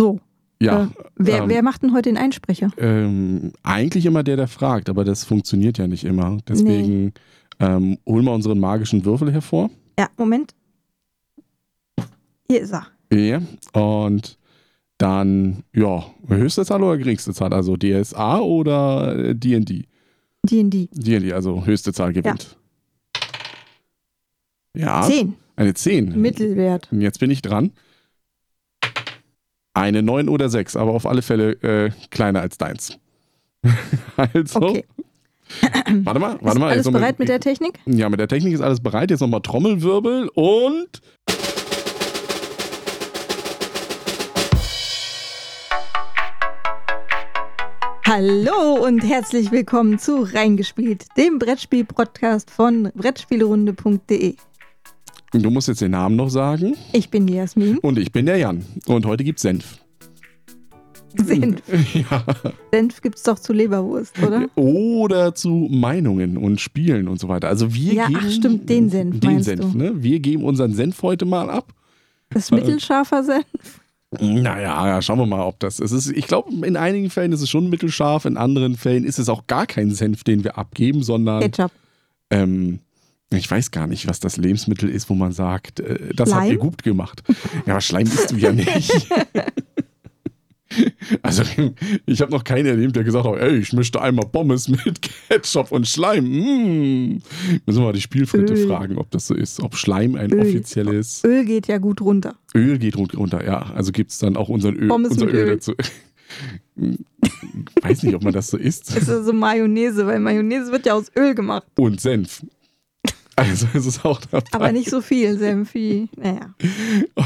So. Ja. Äh, wer, ähm, wer macht denn heute den Einsprecher? ähm, eigentlich immer der, der fragt, aber das funktioniert ja nicht immer. Deswegen ähm, holen wir unseren magischen Würfel hervor. Ja, Moment. Hier ist er. Ja. Und dann, ja, höchste Zahl oder geringste Zahl? Also DSA oder äh, D&D? D&D. D&D, also höchste Zahl gewinnt. Ja. Zehn. Eine 10. Mittelwert. Und jetzt bin ich dran. Eine 9 oder 6, aber auf alle Fälle äh, kleiner als deins. also, Okay. warte mal, warte Ist mal. alles mal- bereit mit der Technik? Ja, mit der Technik ist alles bereit. Jetzt nochmal Trommelwirbel und. Hallo und herzlich willkommen zu Reingespielt, dem Brettspiel-Podcast von Brettspielrunde.de. Du musst jetzt den Namen noch sagen. Ich bin die Jasmin. Und ich bin der Jan. Und heute gibt's Senf. Senf. Ja. Senf gibt's doch zu Leberwurst, oder? Oder zu Meinungen und Spielen und so weiter. Also wir Ja, geben. ach stimmt, den Senf Den Senf, du. ne? Wir geben unseren Senf heute mal ab. Das ist mittelscharfer Senf. Naja, ja, schauen wir mal, ob das es ist. Ich glaube, in einigen Fällen ist es schon mittelscharf, in anderen Fällen ist es auch gar kein Senf, den wir abgeben, sondern Ketchup. ähm, ich weiß gar nicht, was das Lebensmittel ist, wo man sagt, äh, das habt Schleim? ihr gut gemacht. Ja, aber Schleim isst du ja nicht. Also, ich habe noch keinen erlebt, der gesagt hat, ey, ich möchte einmal Pommes mit Ketchup und Schleim. Mm. Müssen wir mal die Spielfritte Öl. fragen, ob das so ist. Ob Schleim ein Öl. offizielles Öl geht ja gut runter. Öl geht runter. Ja, also gibt es dann auch unseren Öl, Pommes unser Öl Öl. dazu. weiß nicht, ob man das so isst. Es ist so Mayonnaise, weil Mayonnaise wird ja aus Öl gemacht. Und Senf. Also ist es auch dabei. Aber nicht so viel Senf wie. Naja.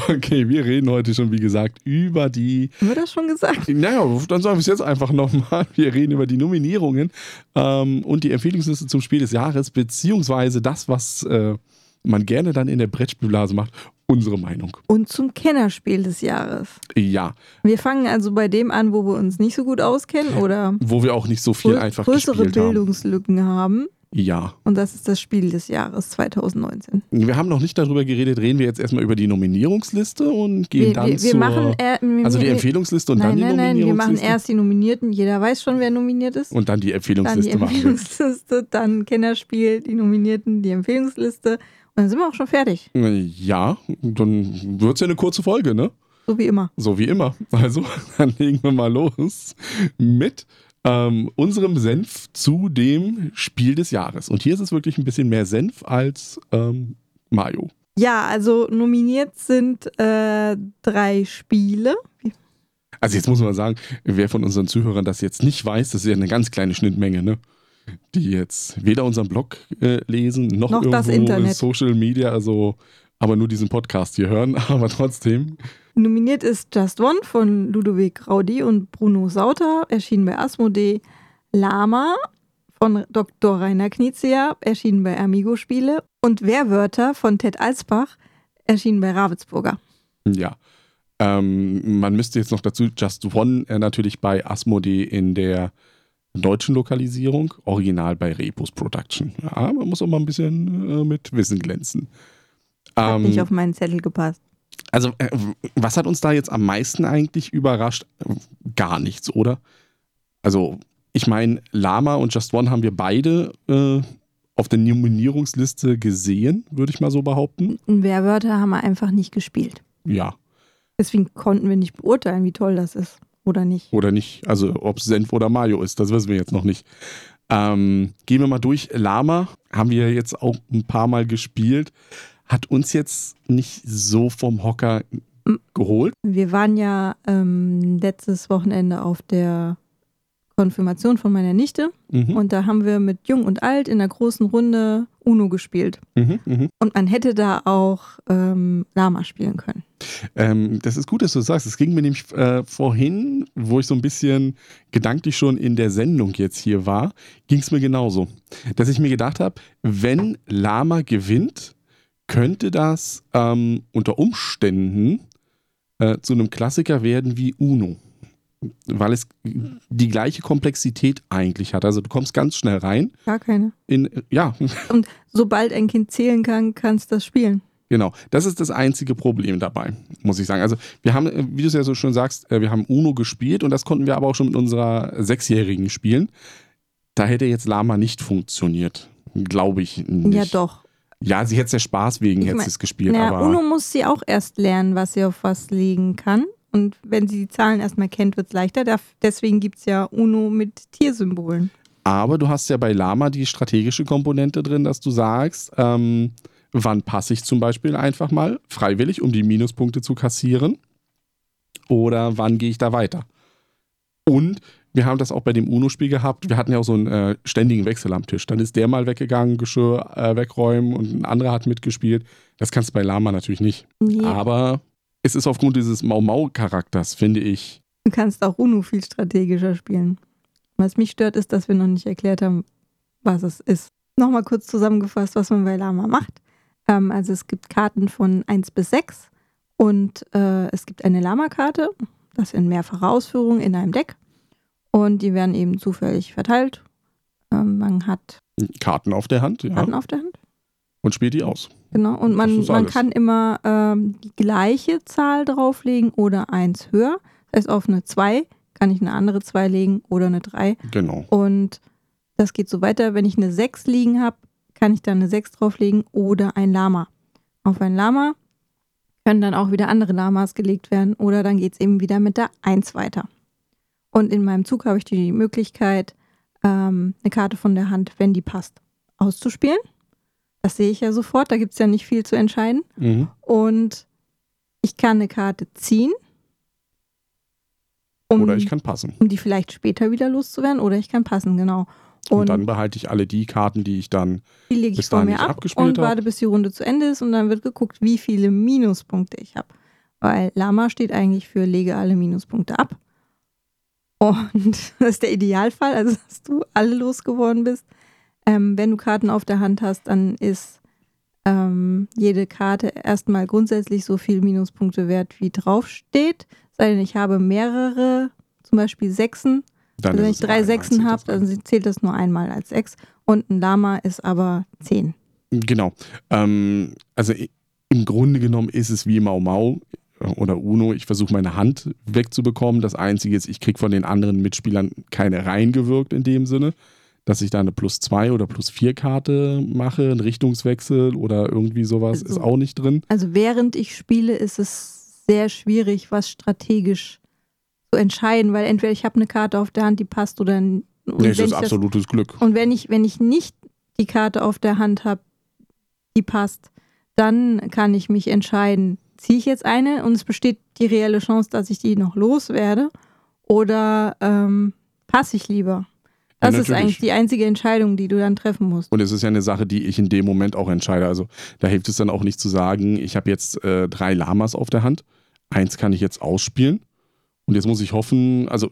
Okay, wir reden heute schon, wie gesagt, über die. Haben wir das schon gesagt? Naja, dann sagen wir es jetzt einfach nochmal. Wir reden über die Nominierungen ähm, und die Empfehlungsliste zum Spiel des Jahres, beziehungsweise das, was äh, man gerne dann in der Brettspielblase macht. Unsere Meinung. Und zum Kennerspiel des Jahres. Ja, Wir fangen also bei dem an, wo wir uns nicht so gut auskennen oder wo wir auch nicht so viel einfach größere gespielt haben. Bildungslücken haben. Ja. Und das ist das Spiel des Jahres 2019. Wir haben noch nicht darüber geredet, reden wir jetzt erstmal über die Nominierungsliste und gehen Wir, dann wir, wir zur... machen er, wir, also die Empfehlungsliste und nein, dann die nein, nein, wir machen Nominierungsliste. erst die Nominierten. Jeder weiß schon, wer nominiert ist. und dann die dann die Empfehlungsliste machen wir. Empfehlungsliste, dann Kennerspiel, die Nominierten, die Empfehlungsliste. Und dann sind wir auch schon fertig. Ja, dann wird es ja eine kurze Folge, ne? So wie immer. So wie immer. Also, dann legen wir mal los mit ähm, unserem Senf zu dem Spiel des Jahres. Und hier ist es wirklich ein bisschen mehr Senf als ähm, Mayo. Ja, also nominiert sind äh, drei Spiele. Also jetzt muss man sagen, wer von unseren Zuhörern das jetzt nicht weiß, das ist ja eine ganz kleine Schnittmenge, ne? Die jetzt weder unseren Blog äh, lesen, noch, Noch irgendwo das Internet. Social Media, also aber nur diesen Podcast hier hören, aber trotzdem. Nominiert ist Just One von Ludovic Raudi und Bruno Sauter, erschienen bei Asmodee. Lama von Dr. Rainer Knizia, erschienen bei Amigo Spiele. Und Wehrwörter von Ted Alsbach, erschienen bei Ravensburger. Ja. Ähm, man müsste jetzt noch dazu Just One äh, natürlich bei Asmodee in der deutschen Lokalisierung, original bei Repos Production. Ja, man muss auch mal ein bisschen äh, mit Wissen glänzen. Hat Ähm, nicht auf meinen Zettel gepasst. Also, äh, was hat uns da jetzt am meisten eigentlich überrascht? Gar nichts, oder? Also, ich meine, Lama und Just One haben wir beide äh, auf der Nominierungsliste gesehen, würde ich mal so behaupten. Und Wehrwörter haben wir einfach nicht gespielt. Ja, Deswegen konnten wir nicht beurteilen, wie toll das ist. Oder nicht. oder nicht. Also, ob es Senf oder Mayo ist, das wissen wir jetzt noch nicht. Ähm, gehen wir mal durch. Lama haben wir jetzt auch ein paar Mal gespielt. Hat uns jetzt nicht so vom Hocker geholt. Wir waren ja ähm, letztes Wochenende auf der Konfirmation von meiner Nichte. Mhm. Und da haben wir mit Jung und Alt in der großen Runde Uno gespielt. Mhm, mhm. Und man hätte da auch ähm, Lama spielen können. Ähm, das ist gut, dass du das sagst. Es ging mir nämlich äh, vorhin, wo ich so ein bisschen gedanklich schon in der Sendung jetzt hier war, ging es mir genauso. Dass ich mir gedacht habe, wenn Lama gewinnt, könnte das ähm, unter Umständen äh, zu einem Klassiker werden wie Uno. Weil es die gleiche Komplexität eigentlich hat. Also du kommst ganz schnell rein Gar keine. in, ja, Und sobald ein Kind zählen kann, kannst du das spielen. Genau, das ist das einzige Problem dabei, muss ich sagen. Also wir haben, wie du es ja so schön sagst, äh, wir haben Uno gespielt und das konnten wir aber auch schon mit unserer Sechsjährigen spielen. Da hätte jetzt Lama nicht funktioniert, glaube ich nicht. Ja, doch. Ja, sie hätte es ja Spaß wegen, Ich hätte sie es gespielt, aber Uno muss sie auch erst lernen, was sie auf was legen kann. Und wenn sie die Zahlen erstmal kennt, wird es leichter. Deswegen gibt es ja Uno mit Tiersymbolen. Aber du hast ja bei Lama die strategische Komponente drin, dass du sagst, ähm, wann passe ich zum Beispiel einfach mal freiwillig, um die Minuspunkte zu kassieren? Oder wann gehe ich da weiter? Und wir haben das auch bei dem UNO-Spiel gehabt. Wir hatten ja auch so einen äh, ständigen Wechsel am Tisch. Dann ist der mal weggegangen, Geschirr äh, wegräumen und ein anderer hat mitgespielt. Das kannst du bei Lama natürlich nicht. Nee, Aber es ist aufgrund dieses Mau-Mau-Charakters, finde ich, du kannst auch Uno viel strategischer spielen. Was mich stört, ist, dass wir noch nicht erklärt haben, was es ist. Nochmal kurz zusammengefasst, was man bei Lama macht. Ähm, also es gibt Karten von 1 bis 6 und äh, es gibt eine Lama-Karte, das in mehrfacher Ausführung in einem Deck. Und die werden eben zufällig verteilt. Ähm, man hat Karten auf der Hand ja, Karten auf der Hand. und spielt die aus. Genau. Und man, man kann immer ähm, die gleiche Zahl drauflegen oder eins höher. Das heißt, auf eine 2 kann ich eine andere 2 legen oder eine 3. Genau. Und das geht so weiter. Wenn ich eine 6 liegen habe, kann ich dann eine 6 drauflegen oder ein Lama. Auf ein Lama können dann auch wieder andere Lamas gelegt werden oder dann geht es eben wieder mit der 1 weiter. Und in meinem Zug habe ich die Möglichkeit, ähm, eine Karte von der Hand, wenn die passt, auszuspielen. Das sehe ich ja sofort, da gibt es ja nicht viel zu entscheiden. Mhm. Und ich kann eine Karte ziehen, um, Oder ich kann passen. um die vielleicht später wieder loszuwerden, oder ich kann passen, genau. Und, Und, dann behalte ich alle die Karten, die ich dann. die lege ich bis dahin mir ab abgespielt und warte, bis die Runde zu Ende ist und dann wird geguckt, wie viele Minuspunkte ich habe. Weil Lama steht eigentlich für lege alle Minuspunkte ab. Und das ist der Idealfall, also dass du alle losgeworden bist. Ähm, wenn du Karten auf der Hand hast, dann ist ähm, jede Karte erstmal grundsätzlich so viel Minuspunkte wert, wie draufsteht. Sei denn, ich habe mehrere, zum Beispiel Sechsen. dann Also wenn ich drei Sechsen habe, dann zählt das nur einmal als Sechs. Und ein Lama ist aber zehn. Genau. Ähm, also im Grunde genommen ist es wie Mau Mau oder Uno. Ich versuche meine Hand wegzubekommen. Das Einzige ist, ich kriege von den anderen Mitspielern keine reingewirkt in dem Sinne, dass ich da eine plus zwei oder plus vier Karte mache, einen Richtungswechsel oder irgendwie sowas Also- ist auch nicht drin. Also während ich spiele, ist es sehr schwierig, was strategisch zu entscheiden, weil entweder ich habe eine Karte auf der Hand, die passt oder n- und Nee, wenn ist ich das, absolutes Glück. und wenn ich wenn ich nicht die Karte auf der Hand habe, die passt, dann kann ich mich entscheiden, ziehe ich jetzt eine und es besteht die reelle Chance, dass ich die noch loswerde oder ähm, passe ich lieber. Ja, Das ist natürlich. eigentlich die einzige Entscheidung, die du dann treffen musst. Und es ist ja eine Sache, die ich in dem Moment auch entscheide. Also da hilft es dann auch nicht zu sagen, ich habe jetzt äh, drei Lamas auf der Hand. Eins kann ich jetzt ausspielen. Und jetzt muss ich hoffen, also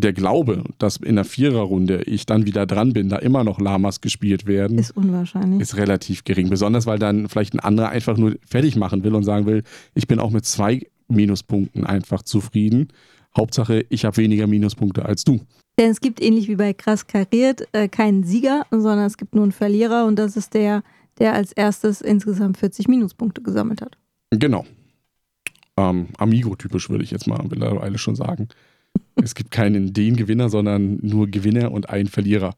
der Glaube, dass in der Viererrunde ich dann wieder dran bin, da immer noch Lamas gespielt werden, ist, Ist unwahrscheinlich. relativ gering. Besonders, weil dann vielleicht ein anderer einfach nur fertig machen will und sagen will, ich bin auch mit zwei Minuspunkten einfach zufrieden. Hauptsache, ich habe weniger Minuspunkte als du. Denn es gibt ähnlich wie bei Krass kariert äh, keinen Sieger, sondern es gibt nur einen Verlierer und das ist der, der als erstes insgesamt 40 Minuspunkte gesammelt hat. Genau. Ähm, Amigo-typisch würde ich jetzt mal mittlerweile schon sagen. Es gibt keinen den Gewinner, sondern nur Gewinner und einen Verlierer.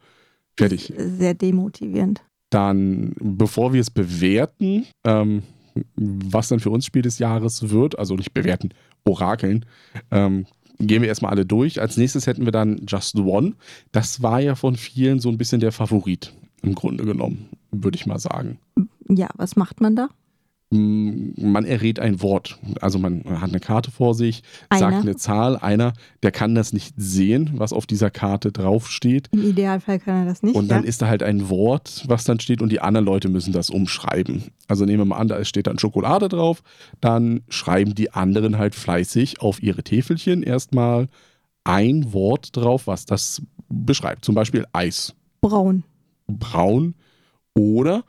Fertig. Sehr demotivierend. Dann, bevor wir es bewerten, ähm, was dann für uns Spiel des Jahres wird, also nicht bewerten, orakeln, ähm, gehen wir erstmal alle durch. Als nächstes hätten wir dann Just One. Das war ja von vielen so ein bisschen der Favorit, im Grunde genommen, würde ich mal sagen. Ja, was macht man da? Mm, Man errät ein Wort. Also man hat eine Karte vor sich, sagt Einer. eine Zahl. Einer, der kann das nicht sehen, was auf dieser Karte draufsteht. Im Idealfall kann er das nicht. Und dann ja? ist da halt ein Wort, was dann steht und die anderen Leute müssen das umschreiben. Also nehmen wir mal an, da steht dann Schokolade drauf, dann schreiben die anderen halt fleißig auf ihre Täfelchen erstmal ein Wort drauf, was das beschreibt. Zum Beispiel Eis, Braun. braun oder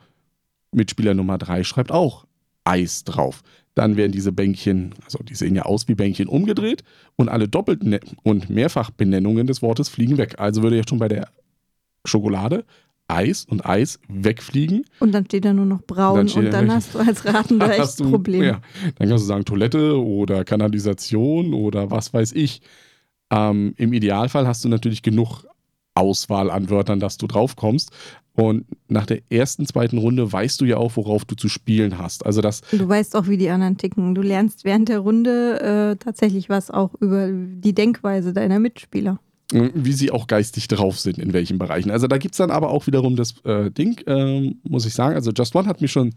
Mitspieler Nummer drei schreibt auch Eis drauf. Dann werden diese Bänkchen, also die sehen ja aus wie Bänkchen, umgedreht und alle Doppelt- und Mehrfachbenennungen des Wortes fliegen weg. Also würde jetzt schon bei der Schokolade Eis und Eis wegfliegen. Und dann steht da nur noch braun Dann und dann, da- hast du als Ratender echt ein Problem. Ja, dann kannst du sagen Toilette oder Kanalisation oder was weiß ich. Ähm, Im Idealfall hast du natürlich genug Auswahl an Wörtern, dass du drauf kommst. Und nach der ersten, zweiten Runde weißt du ja auch, worauf du zu spielen hast. Also das, Du weißt auch, wie die anderen ticken. Du lernst während der Runde äh, tatsächlich was auch über die Denkweise deiner Mitspieler. äh, wie sie auch geistig drauf sind, in welchen Bereichen. Also da gibt es dann aber auch wiederum das äh, Ding, ähm, muss ich sagen. Also Just One hat mir schon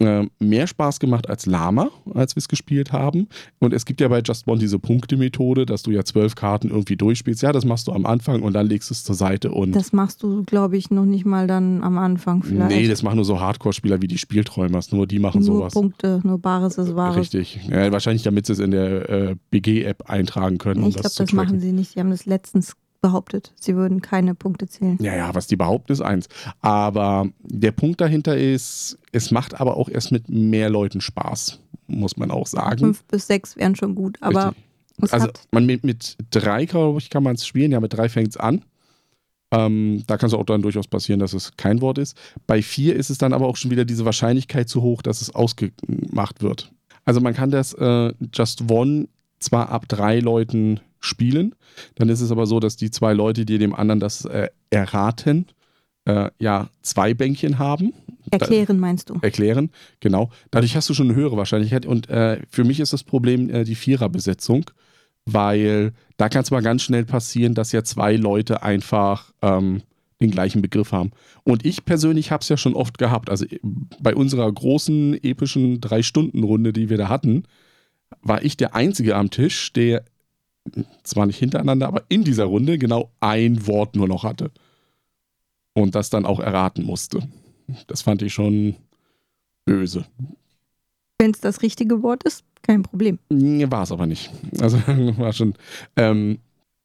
äh, mehr Spaß gemacht als Lama, als wir es gespielt haben. Und es gibt ja bei Just One diese Punktemethode, dass du ja zwölf Karten irgendwie durchspielst. Ja, das machst du am Anfang und dann legst du es zur Seite und. Das machst du, glaube ich, noch nicht mal dann am Anfang vielleicht. Nee, das machen nur so Hardcore-Spieler wie die Spielträumers. Nur die machen Nur sowas. Punkte, nur Bares ist Wahres. Richtig. Ja, wahrscheinlich, damit sie es in der äh, BG-App eintragen können. um Ich glaube, zu das tracken. machen sie nicht. Sie haben das letztens behauptet. Sie würden keine Punkte zählen. Ja, ja, was die behaupten, ist eins. Aber der Punkt dahinter ist, es macht aber auch erst mit mehr Leuten Spaß, muss man auch sagen. Fünf bis sechs wären schon gut, aber Also man mit, mit drei, glaube ich, kann man es spielen. Ja, mit drei fängt es an. Ähm, da kann es auch dann durchaus passieren, dass es kein Wort ist. Bei vier ist es dann aber auch schon wieder diese Wahrscheinlichkeit zu hoch, dass es ausgemacht wird. Also man kann das äh, Just One zwar ab drei Leuten spielen, dann ist es aber so, dass die zwei Leute, die dem anderen das äh, erraten, äh, ja zwei Bänkchen haben. erklären, meinst du? Erklären, genau. Dadurch hast du schon eine höhere Wahrscheinlichkeit. Und äh, für mich ist das Problem äh, die Viererbesetzung, weil da kann es mal ganz schnell passieren, dass ja zwei Leute einfach ähm, den gleichen Begriff haben. Und ich persönlich habe es ja schon oft gehabt. Also äh, bei unserer großen, epischen Drei-Stunden-Runde, die wir da hatten, war ich der Einzige am Tisch, der zwar nicht hintereinander, aber in dieser Runde genau ein Wort nur noch hatte. Und das dann auch erraten musste. Das fand ich schon böse. Wenn es das richtige Wort ist, kein Problem. War es aber nicht. Also war schon. Ähm,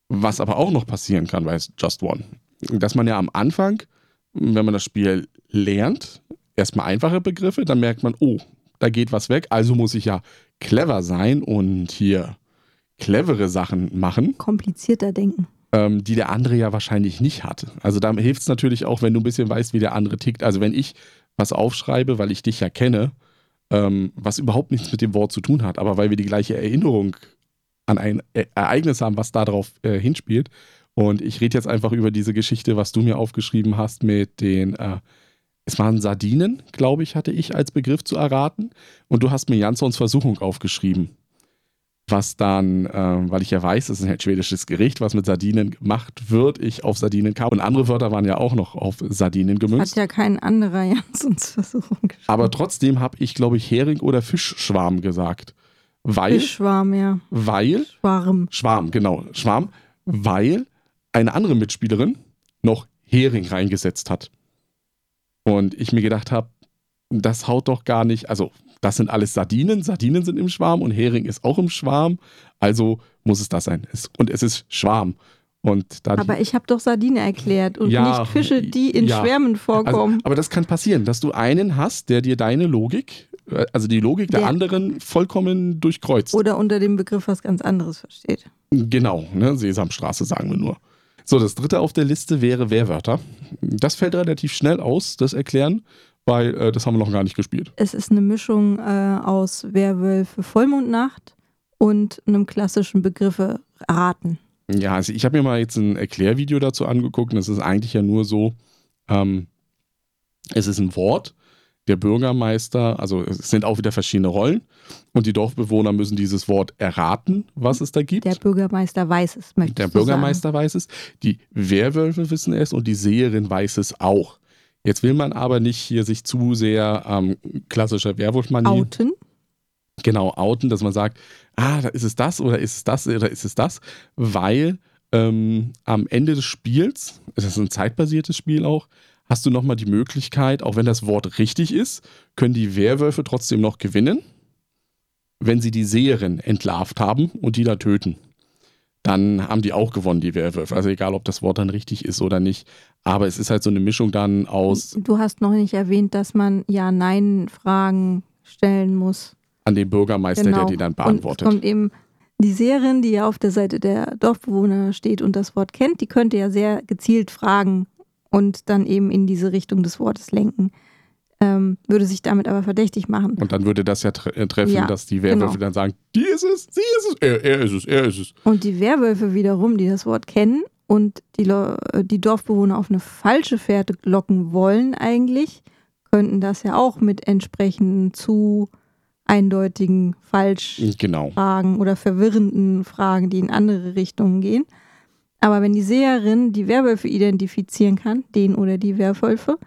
was aber auch noch passieren kann bei Just One, dass man ja am Anfang, wenn man das Spiel lernt, erstmal einfache Begriffe, dann merkt man, oh, da geht was weg, also muss ich ja clever sein und hier clevere Sachen machen. Komplizierter denken. ähm, die der andere ja wahrscheinlich nicht hat. Also da hilft es natürlich auch, wenn du ein bisschen weißt, wie der andere tickt. Also wenn ich was aufschreibe, weil ich dich ja kenne, ähm, was überhaupt nichts mit dem Wort zu tun hat, aber weil wir die gleiche Erinnerung an ein E- Ereignis haben, was darauf äh, hinspielt. Und ich rede jetzt einfach über diese Geschichte, was du mir aufgeschrieben hast mit den, äh, es waren Sardinen, glaube ich, hatte ich als Begriff zu erraten. Und du hast mir Jansons Versuchung aufgeschrieben was dann, ähm, weil ich ja weiß, es ist ein schwedisches Gericht, was mit Sardinen gemacht wird, ich auf Sardinen kam. Und andere Wörter waren ja auch noch auf Sardinen Hat gemünzt. ja kein anderer Jansons Versuchung geschrieben. Aber trotzdem habe ich, glaube ich, Hering oder Fischschwarm gesagt. Weil, Fischschwarm, ja. weil, Schwarm. Schwarm, genau, Schwarm, weil eine andere Mitspielerin noch Hering reingesetzt hat. Und ich mir gedacht habe, das haut doch gar nicht, also das sind alles Sardinen, Sardinen sind im Schwarm und Hering ist auch im Schwarm, also muss es das sein. Und es ist Schwarm. Und da Aber ich habe doch Sardine erklärt und Ja, nicht Fische, die in ja. Schwärmen also, vorkommen. aber das kann passieren, dass du einen hast, der dir deine Logik, äh, also die Logik der, Der- anderen vollkommen durchkreuzt. Oder unter dem Begriff was ganz anderes versteht. Genau, ne? Sesamstraße sagen wir nur. So, das dritte auf der Liste wäre Wehrwörter. Das fällt relativ schnell aus, das Erklären, weil äh, das haben wir noch gar nicht gespielt. Es ist eine Mischung äh, aus Werwölfe Vollmondnacht und einem klassischen Begriffe raten. Ja, also ich habe mir mal jetzt ein Erklärvideo dazu angeguckt und es ist eigentlich ja nur so, ähm, es ist ein Wort, der Bürgermeister, also es sind auch wieder verschiedene Rollen und die Dorfbewohner müssen dieses Wort erraten, was es da gibt. Der Bürgermeister weiß es, möchte Der Bürgermeister weiß es, die Werwölfe wissen es und die Seherin weiß es auch. Jetzt will man aber nicht hier sich zu sehr ähm, klassischer Werwolfmanie Outen. genau outen, dass man sagt, ah, da ist es das oder ist es das oder ist es das, weil ähm, am Ende des Spiels, es ist ein zeitbasiertes Spiel auch, hast du nochmal die Möglichkeit, auch wenn das Wort richtig ist, können die Werwölfe trotzdem noch gewinnen, wenn sie die Seherin entlarvt haben und die da töten. Dann haben die auch gewonnen, die Werwölfe. Also egal, ob das Wort dann richtig ist oder nicht. Aber es ist halt so eine Mischung dann aus Du hast noch nicht erwähnt, dass man Ja-Nein-Fragen stellen muss. an den Bürgermeister, der die dann beantwortet. Genau. Und es kommt eben die Seherin, die ja auf der Seite der Dorfbewohner steht und das Wort kennt, die könnte ja sehr gezielt fragen und dann eben in diese Richtung des Wortes lenken. Ähm, würde sich damit aber verdächtig machen. Und dann würde das ja tre äh, treffen, Ja, dass die Werwölfe genau. dann sagen, die ist es, sie ist es, er, er ist es, er ist es. Und die Werwölfe wiederum, die das Wort kennen und die, Lo- äh, die Dorfbewohner auf eine falsche Fährte locken wollen eigentlich, könnten das ja auch mit entsprechenden zu eindeutigen Falschfragen Genau. oder verwirrenden Fragen, die in andere Richtungen gehen. Aber wenn die Seherin die Werwölfe identifizieren kann, den oder die Werwölfe,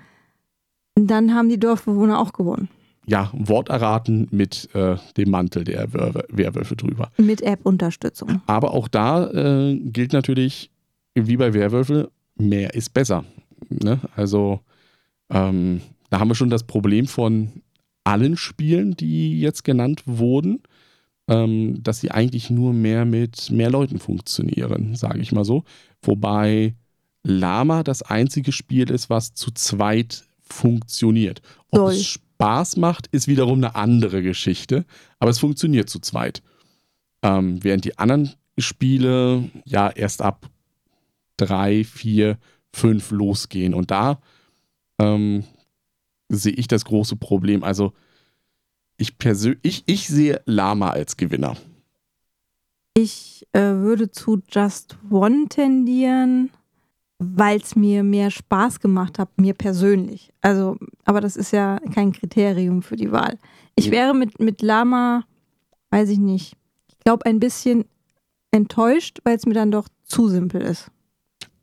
dann haben die Dorfbewohner auch gewonnen. Ja, Wort erraten mit äh, dem Mantel der Werw Werwölfe drüber. Mit App-Unterstützung. Aber auch da äh, gilt natürlich, wie bei Werwölfe, mehr ist besser. Ne? Also ähm, da haben wir schon das Problem von allen Spielen, die jetzt genannt wurden, ähm, dass sie eigentlich nur mehr mit mehr Leuten funktionieren, sage ich mal so. Wobei Lama das einzige Spiel ist, was zu zweit funktioniert. Ob Soll. es Spaß macht, ist wiederum eine andere Geschichte, aber es funktioniert zu zweit. Ähm, während die anderen Spiele ja erst ab drei, vier, fünf losgehen. Und da ähm, sehe ich das große Problem. Also ich persönlich, ich, ich sehe Lama als Gewinner. Ich äh, würde zu Just One tendieren, weil es mir mehr Spaß gemacht hat, mir persönlich. Also, aber das ist ja kein Kriterium für die Wahl. Ich wäre mit, mit Lama, weiß ich nicht, ich glaube ein bisschen enttäuscht, weil es mir dann doch zu simpel ist.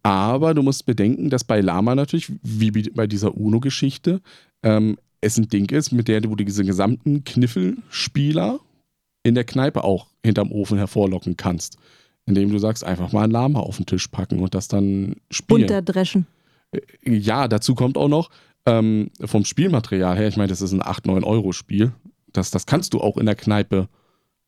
Aber du musst bedenken, dass bei Lama natürlich, wie bei dieser UNO-Geschichte, ähm, es ein Ding ist, mit der du diese gesamten Kniffelspieler in der Kneipe auch hinterm Ofen hervorlocken kannst. Indem du sagst, einfach mal ein Lama auf den Tisch packen und das dann spielen. Unterdreschen. Ja, dazu kommt auch noch ähm, vom Spielmaterial her, ich meine, das ist ein 8-9 Euro Spiel. Das, das kannst du auch in der Kneipe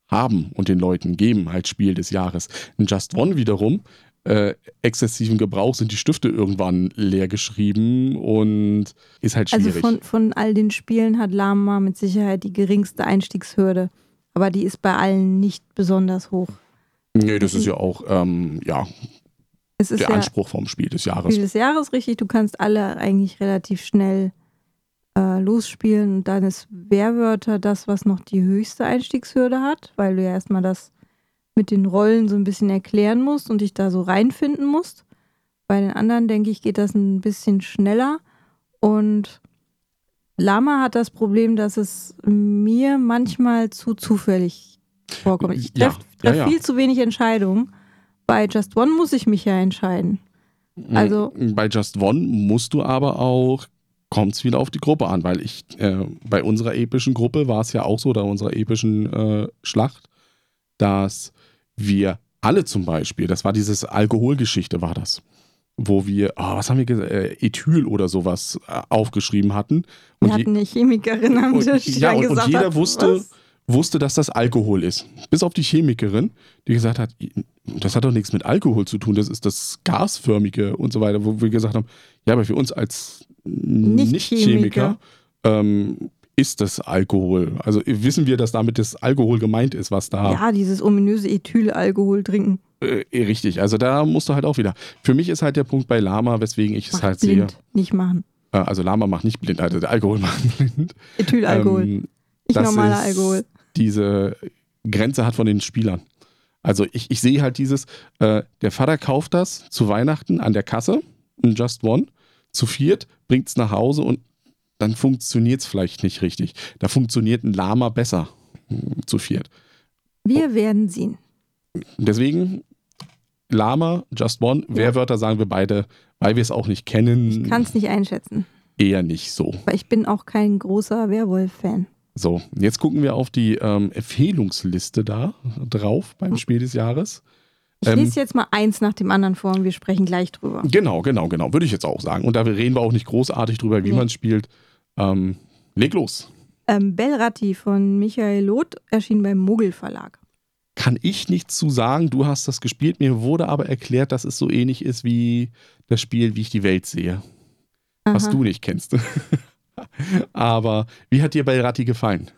haben und den Leuten geben als Spiel des Jahres. Ein Just One wiederum, äh, exzessiven Gebrauch sind die Stifte irgendwann leer geschrieben und ist halt Also schwierig. von, von all den Spielen hat Lama mit Sicherheit die geringste Einstiegshürde. Aber die ist bei allen nicht besonders hoch. Nee, das ist ja auch ähm, ja, Es ist der ja Anspruch vom Spiel des Jahres. Spiel des Jahres richtig. Du kannst alle eigentlich relativ schnell äh, losspielen. Und dann ist Werwörter das, was noch die höchste Einstiegshürde hat, weil du ja erstmal das mit den Rollen so ein bisschen erklären musst und dich da so reinfinden musst. Bei den anderen, denke ich, geht das ein bisschen schneller. Und Lama hat das Problem, dass es mir manchmal zu zufällig vorkommt. Ich Ja, treffe ja, treff ja. viel zu wenig Entscheidungen. Bei Just One muss ich mich ja entscheiden. Also- Bei Just One musst du aber auch, kommt es wieder auf die Gruppe an, weil ich, äh, bei unserer epischen Gruppe war es ja auch so, oder unserer epischen äh, Schlacht, dass wir alle zum Beispiel, das war dieses Alkoholgeschichte, war das, wo wir, oh, was haben wir gesagt, äh, Ethyl oder sowas äh, aufgeschrieben hatten. Wir je- hatten eine Chemikerin am und, Tisch, die ja, und, und gesagt jeder hat, wusste, was? Wusste, dass das Alkohol ist. Bis auf die Chemikerin, die gesagt hat, das hat doch nichts mit Alkohol zu tun, das ist das gasförmige und so weiter, wo wir gesagt haben, ja, aber für uns als Nicht-Chemiker ähm, ist das Alkohol. Also wissen wir, dass damit das Alkohol gemeint ist, was da Ja, dieses ominöse Ethylalkohol trinken. äh, richtig. Also da musst du halt auch wieder. Für mich ist halt der Punkt bei Lama, weswegen ich es Macht halt blind. sehe. Nicht machen. Äh, also Lama macht nicht blind, also der Alkohol macht blind. Ethylalkohol. Ähm, nicht das normaler Alkohol. diese Grenze hat von den Spielern. Also ich, ich sehe halt dieses, äh, der Vater kauft das zu Weihnachten an der Kasse, ein Just One, zu viert, bringt es nach Hause und dann funktioniert es vielleicht nicht richtig. Da funktioniert ein Lama besser mm, zu viert. Wir werden sehen. Deswegen Lama, Just One, Wehrwörter sagen wir beide, weil wir es auch nicht kennen, Ich kann es nicht einschätzen. eher nicht so. Weil ich bin auch kein großer Werwolf-Fan. So, jetzt gucken wir auf die ähm, Empfehlungsliste da drauf beim Spiel des Jahres. Ich Ähm, lese jetzt mal eins nach dem anderen vor und wir sprechen gleich drüber. Genau, genau, genau. Würde ich jetzt auch sagen. Und da reden wir auch nicht großartig drüber, wie Nee. man spielt. Ähm, leg los. Ähm, Bellratti von Michael Loth erschien beim Mogel Verlag. Kann ich nichts zu sagen. Du hast das gespielt. Mir wurde aber erklärt, dass es so ähnlich ist wie das Spiel, wie ich die Welt sehe. Was Aha. du nicht kennst. aber wie hat dir Bellratti gefallen?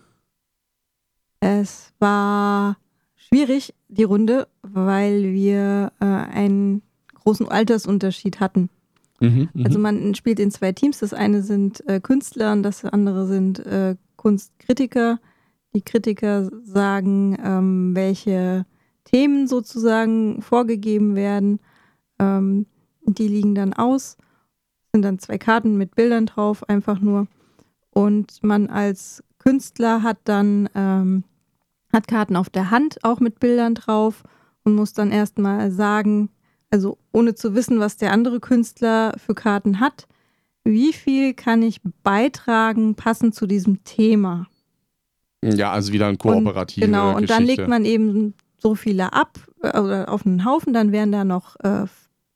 Es war schwierig, die Runde, weil wir äh, einen großen Altersunterschied hatten. Mhm, mhm. Also man spielt in zwei Teams. Das eine sind äh, Künstler und das andere sind äh, Kunstkritiker. Die Kritiker sagen, ähm, welche Themen sozusagen vorgegeben werden. Ähm, die liegen dann aus. Sind dann zwei Karten mit Bildern drauf, einfach nur. Und man als Künstler hat dann ähm, hat Karten auf der Hand, auch mit Bildern drauf und muss dann erstmal sagen, also ohne zu wissen, was der andere Künstler für Karten hat, wie viel kann ich beitragen, passend zu diesem Thema. Ja, also wieder ein kooperative und, Genau, und Geschichte. dann legt man eben so viele ab äh, oder auf einen Haufen, dann werden da noch äh,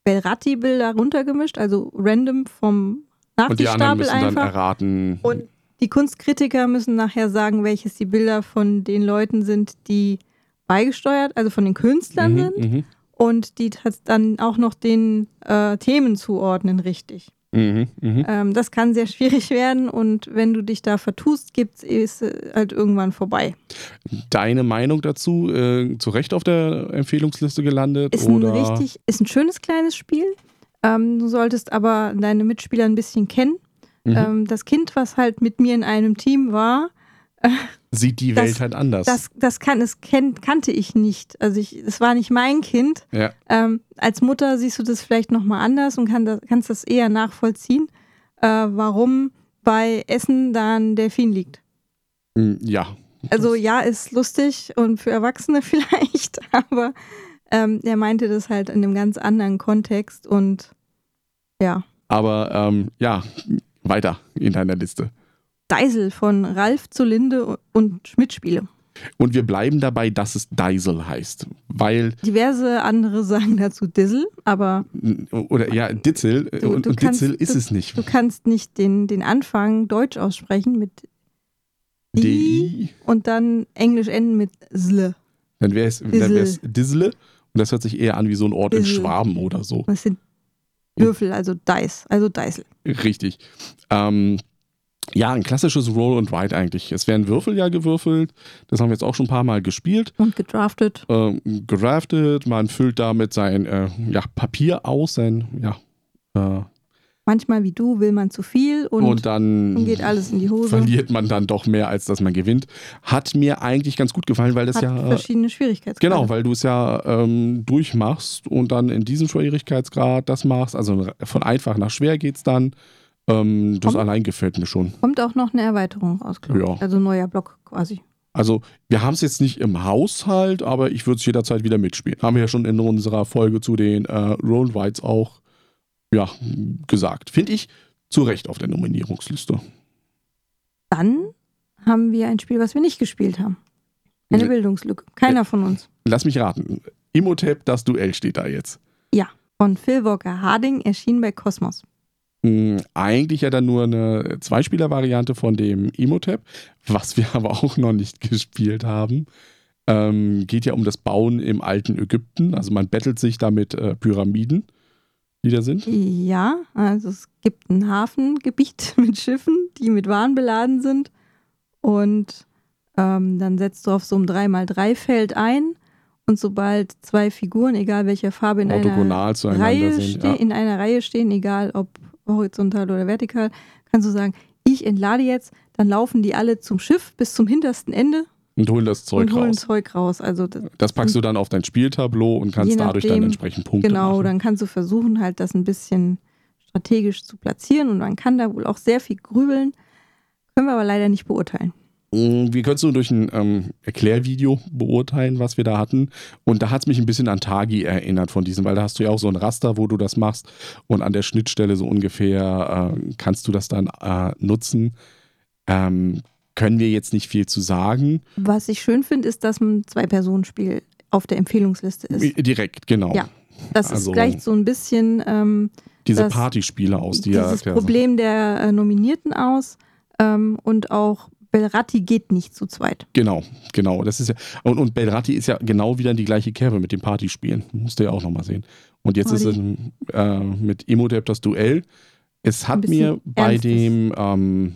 Belratti-Bilder runtergemischt, also random vom Nachtischstapel einfach. erraten. Und die Kunstkritiker müssen nachher sagen, welches die Bilder von den Leuten sind, die beigesteuert, also von den Künstlern Mhm, sind. mhm, Und die dann auch noch den äh, Themen zuordnen, richtig. Mhm, mhm. Ähm, das kann sehr schwierig werden und wenn du dich da vertust, gibt es halt irgendwann vorbei. Deine Meinung dazu? Äh, zu Recht auf der Empfehlungsliste gelandet? Ist oder? ein richtig, ist ein schönes kleines Spiel. Ähm, du solltest aber deine Mitspieler ein bisschen kennen. Mhm. Ähm, das Kind, was halt mit mir in einem Team war, Sieht die das- Welt halt anders. das, das, kann, das kenn, kannte ich nicht. Also ich, es war nicht mein Kind. ja. Ähm, als Mutter siehst du das vielleicht nochmal anders und kann das, kannst das eher nachvollziehen, äh, warum bei Essen da ein Delfin liegt. Mm, ja. Also ja, ist lustig und für Erwachsene vielleicht, aber ähm, er meinte das halt in einem ganz anderen Kontext und ja. Aber ähm, ja, weiter in deiner Liste. Deisel von Ralf Zulinde und Schmidt Spiele. Und wir bleiben dabei, dass es Deisel heißt. Weil, Diverse andere sagen dazu Dissel, aber oder ja, Ditzel. Du- und du und kannst- Ditzel ist du- es nicht. du kannst nicht den, den Anfang deutsch aussprechen mit D-I, und dann Englisch enden mit Sle. dann wäre es dann wär's Dissle. Und das hört sich eher an wie so ein Ort in Dissel. Schwaben oder so. Das sind Würfel, also Dice, also Deisel. Richtig. Ähm, ja, ein klassisches Roll and Write eigentlich. Es werden Würfel ja gewürfelt. Das haben wir jetzt auch schon ein paar Mal gespielt. Und gedraftet. Ähm, gedraftet. Man füllt damit sein äh, ja, Papier aus, sein, ja. Äh, Manchmal wie du will man zu viel und, und, dann geht alles in die Hose. verliert man dann doch mehr, als dass man gewinnt. Hat mir eigentlich ganz gut gefallen, weil das Hat ja. äh, verschiedene Schwierigkeitsgrade. Genau, weil du es ja ähm, durchmachst und dann in diesem Schwierigkeitsgrad das machst. Also von einfach nach schwer geht's dann. Ähm, das Kommt- allein gefällt mir schon. Kommt auch noch eine Erweiterung raus, glaube ich. Ja. Also neuer Block quasi. Also wir haben es jetzt nicht im Haushalt, aber ich würde es jederzeit wieder mitspielen. Haben wir ja schon in unserer Folge zu den äh, Roll Whites auch ja, gesagt. Finde ich zu Recht auf der Nominierungsliste. Dann haben wir ein Spiel, was wir nicht gespielt haben. Eine Nee. Bildungslücke. Keiner von uns. Lass mich raten. Imhotep, das Duell steht da jetzt. Von Phil Walker Harding erschien bei Cosmos. Hm, Eigentlich ja dann nur eine Zweispieler-Variante von dem Imhotep, was wir aber auch noch nicht gespielt haben. Ähm, geht ja um das Bauen im alten Ägypten. Also man bettelt sich da mit äh, Pyramiden, die da sind. Ja, also es gibt ein Hafengebiet mit Schiffen, die mit Waren beladen sind. Und ähm, dann setzt du auf so einem 3x3-Feld ein. Und sobald zwei Figuren, egal welcher Farbe, in einer Reihe sind. Ja. in einer Reihe stehen, egal ob horizontal oder vertikal, kannst du sagen, ich entlade jetzt, dann laufen die alle zum Schiff bis zum hintersten Ende Und holen das Zeug und holen raus. Zeug raus. Also das, Das packst du dann auf dein Spieltableau und kannst dadurch dann entsprechend Punkte genau, machen. dann kannst du versuchen, halt das ein bisschen strategisch zu platzieren und man kann da wohl auch sehr viel grübeln. Können wir aber leider nicht beurteilen. Mm, Wir können es nur durch ein ähm, Erklärvideo beurteilen, was wir da hatten. Und da hat es mich ein bisschen an Tagi erinnert von diesem, weil da hast du ja auch so ein Raster, wo du das machst. Und an der Schnittstelle so ungefähr äh, kannst du das dann äh, nutzen. Ähm, können wir jetzt nicht viel zu sagen. Was ich schön finde, ist, dass ein Zwei-Personen-Spiel auf der Empfehlungsliste ist. Direkt, genau. Ja. Das also- ist gleich so ein bisschen ähm, Diese Das- Partyspiele aus, die ja. dieses der- Problem der äh, Nominierten aus. Ähm, und auch Belratti geht nicht zu zweit. Genau, genau. Das ist ja, und, und Belratti ist ja genau wieder in die gleiche Kerbe mit den Partyspielen. Musst du ja auch nochmal sehen. Und jetzt ist es Party. äh, mit Imhotep das Duell. Es hat mir bei Ernstes. dem ähm,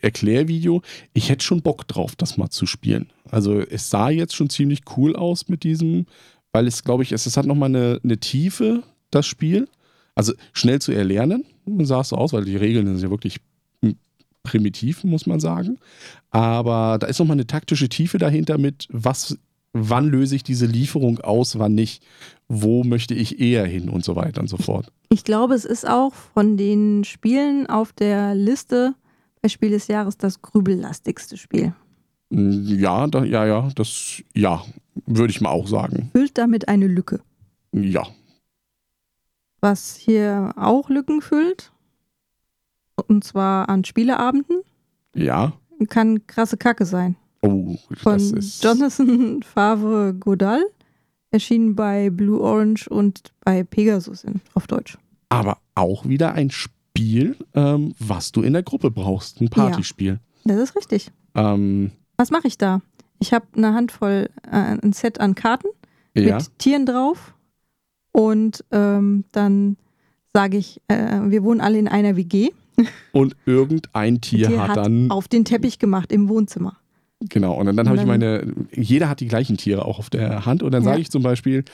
Erklärvideo, ich hätte schon Bock drauf, das mal zu spielen. Also es sah jetzt schon ziemlich cool aus mit diesem, weil es, glaube ich, es, es hat nochmal eine, eine Tiefe, das Spiel. Also schnell zu erlernen, sah es so aus, weil die Regeln sind ja wirklich primitiv, muss man sagen. Aber da ist nochmal eine taktische Tiefe dahinter mit, was, wann löse ich diese Lieferung aus, wann nicht, wo möchte ich eher hin und so weiter und so fort. Ich glaube, es ist auch von den Spielen auf der Liste bei Spiel des Jahres das grübellastigste Spiel. Ja, da, ja, ja, das, ja, würde ich mal auch sagen. Füllt damit eine Lücke. Ja. Was hier auch Lücken füllt, und zwar an Spieleabenden, Ja. kann krasse Kacke sein. Oh, Von das ist. Jonathan Favre Godal, erschienen bei Blue Orange und bei Pegasus in, auf Deutsch. Aber auch wieder ein Spiel, ähm, was du in der Gruppe brauchst. Ein Partyspiel. Das ist richtig. Ähm, Was mache ich da? Ich habe eine Handvoll, äh, ein Set an Karten ja. mit Tieren drauf. Und ähm, dann sage ich, äh, wir wohnen alle in einer WG. Und irgendein Tier, Tier hat, hat dann. auf den Teppich gemacht im Wohnzimmer. Genau. Und dann, dann habe ich meine. Jeder hat die gleichen Tiere auch auf der Hand. Und dann Ja. sage ich zum Beispiel.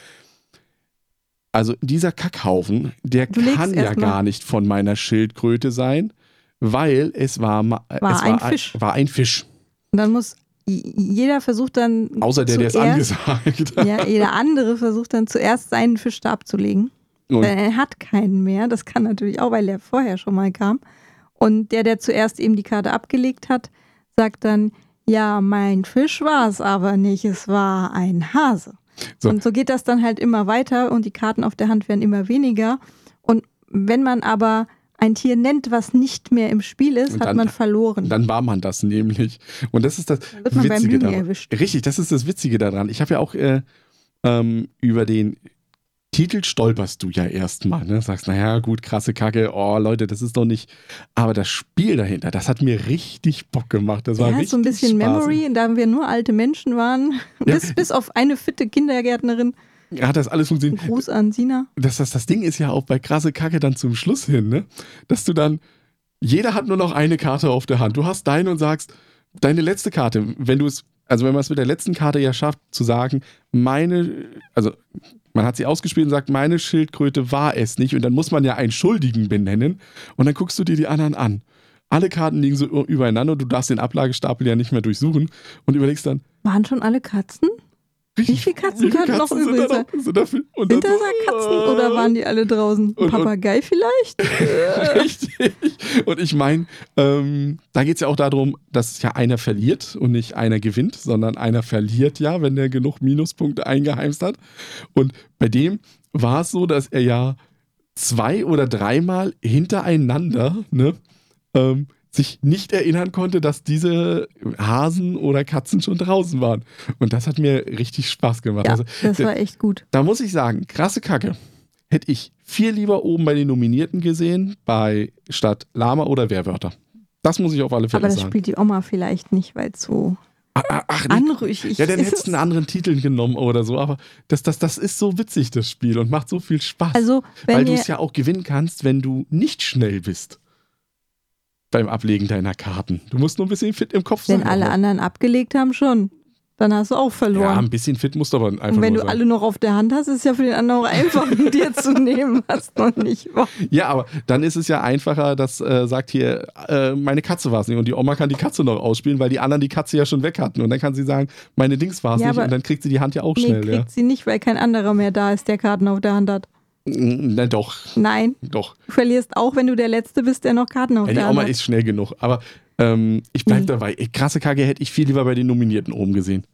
Also dieser Kackhaufen, der Du kann ja gar nicht von meiner Schildkröte sein, weil es war, War es ein war, Fisch. war ein Fisch. Und dann muss jeder versucht dann. Außer der, der es angesagt Ja, jeder andere versucht dann zuerst seinen Fisch da abzulegen. Und Denn er hat keinen mehr. Das kann natürlich auch, weil er vorher schon mal kam. Und der, der zuerst eben die Karte abgelegt hat, sagt dann, ja, mein Fisch war es aber nicht, es war ein Hase. So. Und so geht das dann halt immer weiter und die Karten auf der Hand werden immer weniger. Und wenn man aber ein Tier nennt, was nicht mehr im Spiel ist, Und hat dann- man verloren. Dann war man das nämlich. Und das ist das Dann wird man beim Witzige Lügen daran. erwischt. Richtig, das ist das Witzige daran. Ich habe ja auch äh, ähm, über den Titel stolperst du ja erstmal. Ne? Sagst, naja, gut, krasse Kacke, oh Leute, das ist doch nicht. Aber das Spiel dahinter, das hat mir richtig Bock gemacht. Das war Ja, richtig so ein bisschen spaßig. Memory, da wir nur alte Menschen waren. Ja. Bis, bis auf eine fitte Kindergärtnerin. Hat das alles funktioniert? Gruß an Sina. das, das, das Ding ist ja auch bei krasse Kacke dann zum Schluss hin, ne? Dass du dann, jeder hat nur noch eine Karte auf der Hand. Du hast deine und sagst, deine letzte Karte, wenn du es, also wenn man es mit der letzten Karte ja schafft, zu sagen, meine, also man hat sie ausgespielt und sagt, meine Schildkröte war es nicht. Und dann muss man ja einen Schuldigen benennen. Und dann guckst du dir die anderen an. Alle Karten liegen so übereinander du darfst den Ablagestapel ja nicht mehr durchsuchen und überlegst dann, Waren schon alle Katzen? Wie viele Katzen könnten noch übrig sind da sein? Sind da, und dann Sind da Katzen oder waren die alle draußen? und- Papagei vielleicht? Richtig. Und ich meine, ähm, da geht es ja auch darum, dass ja einer verliert und nicht einer gewinnt, sondern einer verliert ja, wenn der genug Minuspunkte eingeheimst hat. Und bei dem war es so, dass er ja zwei oder dreimal hintereinander ne, ähm, sich nicht erinnern konnte, dass diese Hasen oder Katzen schon draußen waren. Und das hat mir richtig Spaß gemacht. Ja, Also, das war echt gut. da muss ich sagen, krasse Kacke. Hätte ich viel lieber oben bei den Nominierten gesehen, bei statt Lama oder Wehrwörter. Das muss ich auf alle Fälle Aber das sagen. spielt die Oma vielleicht nicht, weil es so Ach, nee. anrüchig Ja, dann hättest du einen anderen Titel genommen oder so, aber das, das, das ist so witzig, das Spiel, und macht so viel Spaß. Also, weil du es ja auch gewinnen kannst, wenn du nicht schnell bist. Beim Ablegen deiner Karten. Du musst nur ein bisschen fit im Kopf wenn sein. alle aber- anderen abgelegt haben, schon. Dann hast du auch ja, verloren. ein bisschen fit musst du aber einfach Und wenn du sein. alle noch auf der Hand hast, ist es ja für den anderen auch einfach, dir zu nehmen, was noch nicht war. Ja, aber dann ist es ja einfacher, dass äh, sagt hier, äh, meine Katze war es nicht. Und die Oma kann die Katze noch ausspielen, weil die anderen die Katze ja schon weg hatten. Und dann kann sie sagen, meine Dings war es Ja, nicht. Und dann kriegt sie die Hand ja auch Nee, schnell. kriegt Ja. sie nicht, weil kein anderer mehr da ist, der Karten auf der Hand hat. Na doch, Nein, doch. du verlierst auch, wenn du der Letzte bist, der noch Karten auf Ja, die Oma hat. ist schnell genug. Aber ähm, ich bleib Nee. dabei. Krasse Kacke hätte ich viel lieber bei den Nominierten oben gesehen.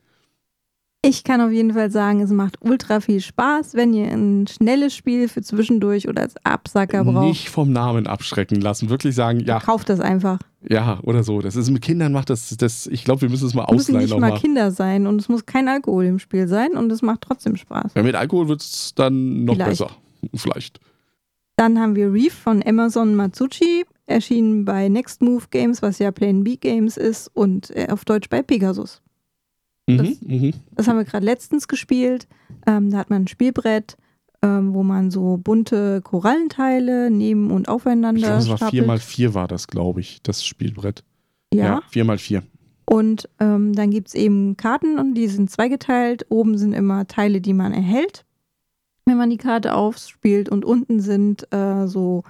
Ich kann auf jeden Fall sagen, es macht ultra viel Spaß, wenn ihr ein schnelles Spiel für zwischendurch oder als Absacker braucht. Nicht vom Namen abschrecken lassen. Wirklich sagen, ja, Kauft das einfach. ja, oder so. Das ist mit Kindern macht das, das ich glaube, wir müssen es mal Es müssen ausleihen nicht mal nochmal. Kinder sein und es muss kein Alkohol im Spiel sein und es macht trotzdem Spaß. Ja, mit Alkohol wird es dann noch Vielleicht. besser. Vielleicht. Dann haben wir Reef von Amazon Matsuchi, erschienen bei Next Move Games, was ja Plan B Games ist, und äh, auf Deutsch bei Pegasus. Mhm, Das- mhm. Das haben wir gerade letztens gespielt. Ähm, da hat man ein Spielbrett, ähm, wo man so bunte Korallenteile neben und aufeinander Ich glaube, es war stapelt. 4x4 war das, glaube ich, das Spielbrett. Ja. 4x4. Und ähm, dann gibt es eben Karten und die sind zweigeteilt. Oben sind immer Teile, die man erhält. Wenn man die Karte aufspielt und unten sind äh, so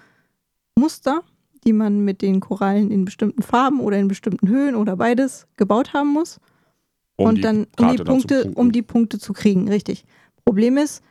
Muster, die man mit den Korallen in bestimmten Farben oder in bestimmten Höhen oder beides gebaut haben muss. Um und dann um die Punkte, um die Punkte zu kriegen, richtig. Problem ist,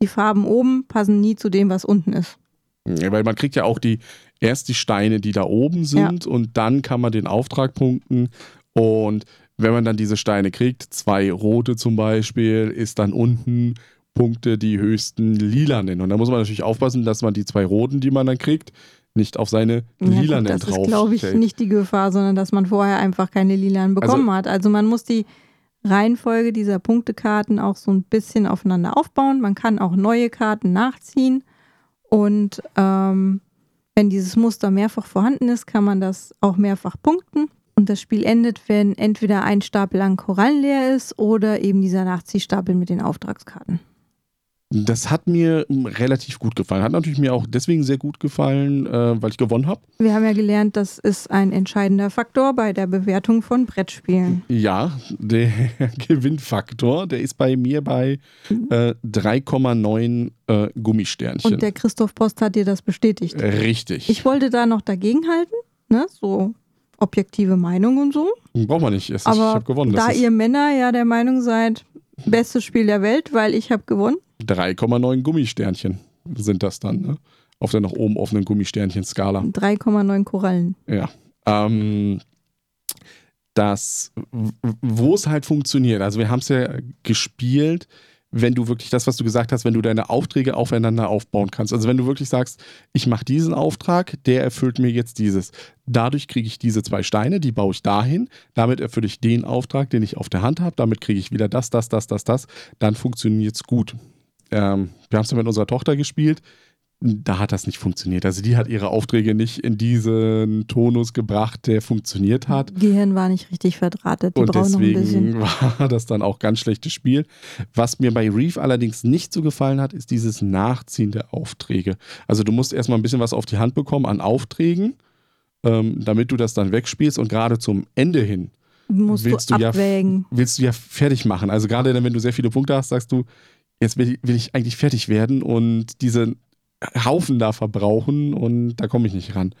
die Farben oben passen nie zu dem, was unten ist. Ja, weil man kriegt ja auch die erst die Steine, die da oben sind, und dann kann man den Auftrag punkten. Und wenn man dann diese Steine kriegt, zwei rote zum Beispiel, ist dann unten Punkte die höchsten lilanen. Und da muss man natürlich aufpassen, dass man die zwei roten, die man dann kriegt, nicht auf seine Ja, lilanen das drauf ist, glaube ich, nicht die Gefahr, sondern dass man vorher einfach keine lilanen bekommen hat. Also man muss die Reihenfolge dieser Punktekarten auch so ein bisschen aufeinander aufbauen. Man kann auch neue Karten nachziehen. Und ähm, wenn dieses Muster mehrfach vorhanden ist, kann man das auch mehrfach punkten. Und das Spiel endet, wenn entweder ein Stapel an Korallen leer ist oder eben dieser Nachziehstapel mit den Auftragskarten. Das hat mir mm, relativ gut gefallen. Hat natürlich mir auch deswegen sehr gut gefallen, äh, weil ich gewonnen habe. Wir haben ja gelernt, das ist ein entscheidender Faktor bei der Bewertung von Brettspielen. Ja, der Gewinnfaktor, der ist bei mir bei äh, 3,9 äh, Gummisternchen. Und der Christoph Post hat dir das bestätigt. Richtig. Ich wollte da noch dagegenhalten, ne? so objektive Meinung und so. Braucht man nicht. Es ist, Aber ich habe gewonnen. da ihr Männer ja der Meinung seid, bestes Spiel der Welt, weil ich habe gewonnen. 3,9 Gummisternchen sind das dann, ne? Auf der nach oben offenen Gummisternchen-Skala. 3,9 Korallen. Ja. Ähm, das, wo es halt funktioniert, also wir haben es ja gespielt, wenn du wirklich das, was du gesagt hast, wenn du deine Aufträge aufeinander aufbauen kannst. Also wenn du wirklich sagst, ich mache diesen Auftrag, der erfüllt mir jetzt dieses. Dadurch kriege ich diese zwei Steine, die baue ich dahin. Damit erfülle ich den Auftrag, den ich auf der Hand habe. Damit kriege ich wieder das, das, das, das, das. Dann funktioniert es gut. Ähm, wir haben es ja mit unserer Tochter gespielt da hat das nicht funktioniert. Also die hat ihre Aufträge nicht in diesen Tonus gebracht, der funktioniert hat. Gehirn war nicht richtig verdrahtet. Die Und brauchen noch ein bisschen. deswegen war das dann auch ganz schlechtes Spiel. Was mir bei Reef allerdings nicht so gefallen hat, ist dieses Nachziehen der Aufträge. Also du musst erstmal ein bisschen was auf die Hand bekommen an Aufträgen, ähm, damit du das dann wegspielst und gerade zum Ende hin Musst willst du du ja- willst du ja fertig machen. Also gerade dann, wenn du sehr viele Punkte hast, sagst du, jetzt will, will ich eigentlich fertig werden und diese Haufen da verbrauchen und da komme ich nicht ran.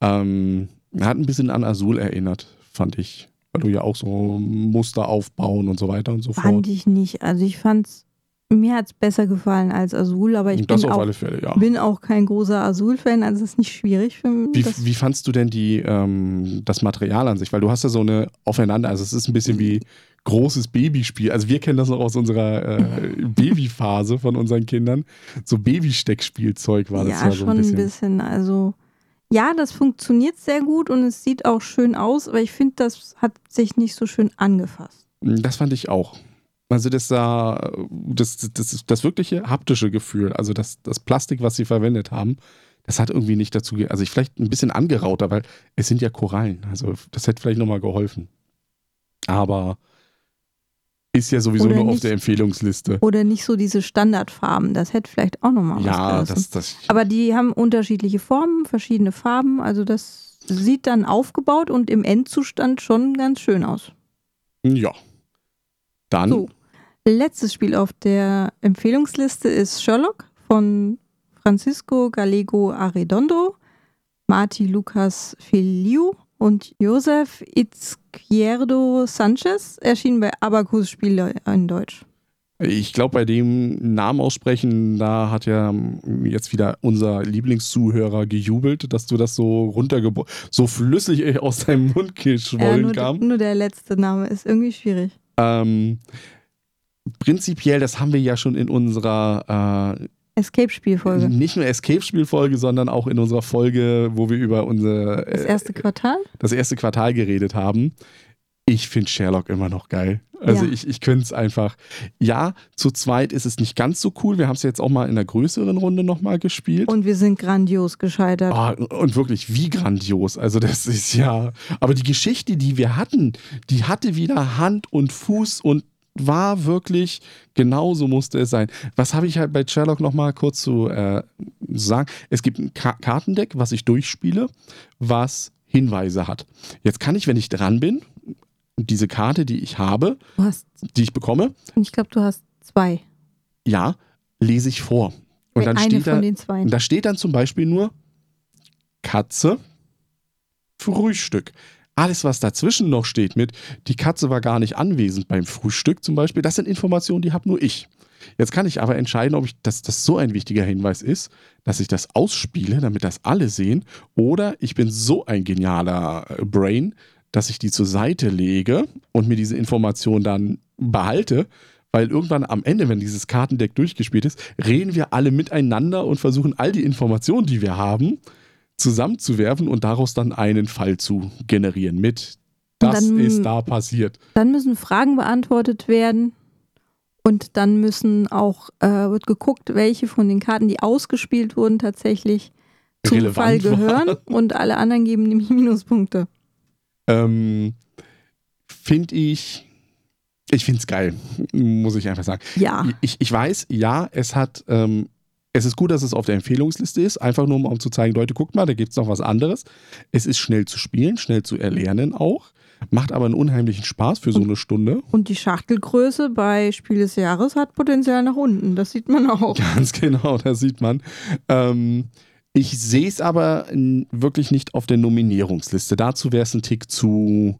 Ähm, hat ein bisschen an Azul erinnert, fand ich. Weil du ja auch so Muster aufbauen und so weiter und so Fand fort. ich nicht. Also ich fand's, mir hat's besser gefallen als Azul, aber ich das bin auch, Fälle, ja. bin auch kein großer Azul-Fan, also es ist nicht schwierig für mich. Wie, das- wie fandst du denn die, ähm, das Material an sich? Weil du hast ja so eine aufeinander, also es ist ein bisschen wie großes Babyspiel. Also wir kennen das noch aus unserer äh, Babyphase von unseren Kindern. So Babysteckspielzeug war das ja, ja, so schon ein bisschen. ein bisschen. Also, ja, das funktioniert sehr gut und es sieht auch schön aus, aber ich finde, das hat sich nicht so schön angefasst. Das fand ich auch. Also das sah, das, das, das wirkliche haptische Gefühl, also das, das Plastik, was sie verwendet haben, das hat irgendwie nicht dazu, also ich vielleicht ein bisschen angerauter, weil es sind ja Korallen, also das hätte vielleicht nochmal geholfen. Aber ist ja sowieso Oder nur auf nicht. der Empfehlungsliste. Oder nicht so diese Standardfarben. Das hätte vielleicht auch nochmal was Ja, gerissen. das, das, Aber die haben unterschiedliche Formen, verschiedene Farben. Also das sieht dann aufgebaut und im Endzustand schon ganz schön aus. ja. Dann, So. Letztes Spiel auf der Empfehlungsliste ist Sherlock von Francisco Gallego Arredondo, Marti Lucas Feliu und Josef Izquierdo Sanchez, erschienen bei Abacus Spiele in Deutsch. ich glaube, bei dem Namen aussprechen, da hat ja jetzt wieder unser Lieblingszuhörer gejubelt, dass du das so runtergebrochen, so flüssig aus deinem Mund geschwollen nur, kam. nur der letzte Name ist irgendwie schwierig. Ähm, prinzipiell, das haben wir ja schon in unserer äh, Escape-Spielfolge. nicht nur Escape-Spielfolge, sondern auch in unserer Folge, wo wir über unser Das äh, erste Quartal? das erste Quartal geredet haben. Ich finde Sherlock immer noch geil. Also Ja. ich, ich könnte es einfach. Ja, zu zweit ist es nicht ganz so cool. Wir haben es jetzt auch mal in einer größeren Runde nochmal gespielt. Und wir sind grandios gescheitert. Ah, und wirklich, wie grandios. Also, das ist ja. Aber die Geschichte, die wir hatten, die hatte wieder Hand und Fuß und war wirklich, genauso musste es sein. Was habe ich halt bei Sherlock nochmal kurz zu äh, sagen? Es gibt ein Ka Kartendeck, was ich durchspiele, was Hinweise hat. Jetzt kann ich, wenn ich dran bin, diese Karte, die ich habe, die ich bekomme, ich glaube, du hast zwei. ja, lese ich vor. Und dann Eine steht von da, den zwei. da steht dann zum Beispiel nur Katze, Frühstück. Alles, was dazwischen noch steht mit, die Katze war gar nicht anwesend beim Frühstück zum Beispiel, das sind Informationen, die habe nur ich. Jetzt kann ich aber entscheiden, ob ich, dass das so ein wichtiger Hinweis ist, dass ich das ausspiele, damit das alle sehen, oder ich bin so ein genialer äh, Brain, dass ich die zur Seite lege und mir diese Information dann behalte, weil irgendwann am Ende, wenn dieses Kartendeck durchgespielt ist, reden wir alle miteinander und versuchen all die Informationen, die wir haben, zusammenzuwerfen und daraus dann einen Fall zu generieren mit, das dann- ist da passiert. Dann müssen Fragen beantwortet werden. Und dann müssen auch, äh, wird geguckt, welche von den Karten, die ausgespielt wurden, tatsächlich zum Relevant Fall gehören. waren. Und alle anderen geben nämlich Minuspunkte. Ähm, finde ich, ich finde es geil, muss ich einfach sagen. Ja. Ich, ich weiß, ja, es hat, ähm, es ist gut, dass es auf der Empfehlungsliste ist, einfach nur um zu zeigen, Leute, guckt mal, da gibt es noch was anderes. Es ist schnell zu spielen, schnell zu erlernen auch, macht aber einen unheimlichen Spaß für so eine Stunde. Und die Schachtelgröße bei Spiel des Jahres hat Potenzial nach unten. Das sieht man auch. Ganz genau, das sieht man. Ähm, ich sehe es aber wirklich nicht auf der Nominierungsliste. Dazu wäre es ein Tick zu,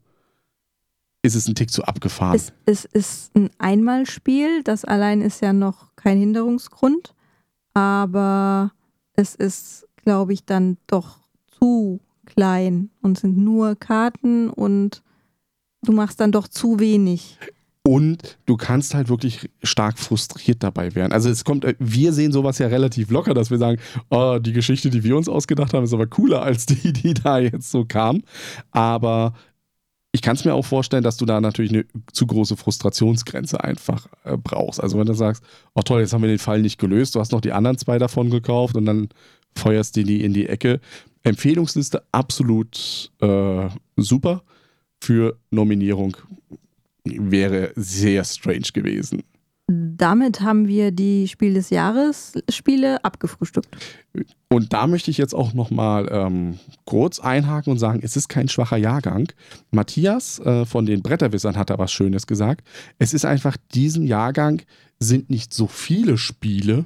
ist es ein Tick zu abgefahren. Es, es ist ein Einmalspiel. Das allein ist ja noch kein Hinderungsgrund. Aber es ist, glaube ich, dann doch zu klein und sind nur Karten und du machst dann doch zu wenig. Und du kannst halt wirklich stark frustriert dabei werden. Also es kommt, wir sehen sowas ja relativ locker, dass wir sagen, oh, die Geschichte, die wir uns ausgedacht haben, ist aber cooler als die, die da jetzt so kam. Aber ich kann es mir auch vorstellen, dass du da natürlich eine zu große Frustrationsgrenze einfach äh, brauchst. Also wenn du sagst, oh toll, jetzt haben wir den Fall nicht gelöst, du hast noch die anderen zwei davon gekauft und dann feuerst du die in die Ecke. Empfehlungsliste absolut äh, super. Für Nominierung wäre sehr strange gewesen. Damit haben wir die Spiel des Jahres Spiele abgefrühstückt. Und da möchte ich jetzt auch nochmal ähm, kurz einhaken und sagen, es ist kein schwacher Jahrgang. Matthias äh, von den Bretterwissern hat da was Schönes gesagt. Es ist einfach, diesen Jahrgang sind nicht so viele Spiele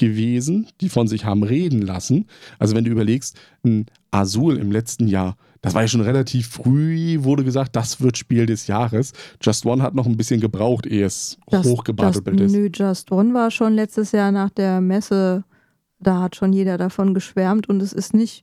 gewesen, die von sich haben reden lassen. Also wenn du überlegst, ein Azul im letzten Jahr, das war ja schon relativ früh, wurde gesagt, das wird Spiel des Jahres. Just One hat noch ein bisschen gebraucht, ehe es Just, ist. Nö, Just One war schon letztes Jahr nach der Messe, da hat schon jeder davon geschwärmt und es ist nicht.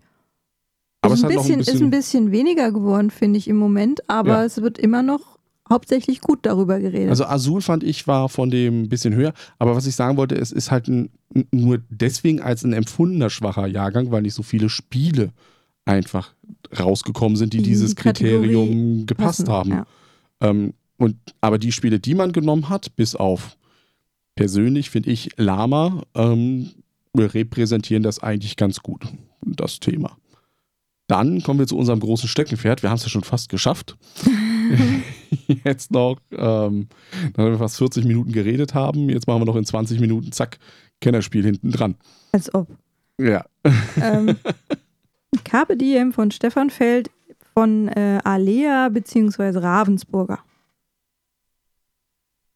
Aber ist, es ein bisschen, ein ist ein bisschen, bisschen weniger geworden, finde ich im Moment, aber Ja. es wird immer noch hauptsächlich gut darüber geredet. Also Azul fand ich war von dem ein bisschen höher, aber was ich sagen wollte, es ist halt ein, nur deswegen als ein empfundener schwacher Jahrgang, weil nicht so viele Spiele einfach rausgekommen sind, die Die dieses die Kategorie Kriterium gepasst Passen, haben. Ja. Ähm, und, aber die Spiele, die man genommen hat, bis auf persönlich, finde ich, Lama, ähm, repräsentieren das eigentlich ganz gut, das Thema. Dann kommen wir zu unserem großen Steckenpferd. Wir haben es ja schon fast geschafft. Jetzt noch, ähm, nachdem wir fast 40 Minuten geredet haben, jetzt machen wir noch in 20 Minuten, zack, Kennerspiel hinten dran. Als ob. Ja. ähm, Carpe Diem von Stefan Feld von äh, Alea bzw. Ravensburger.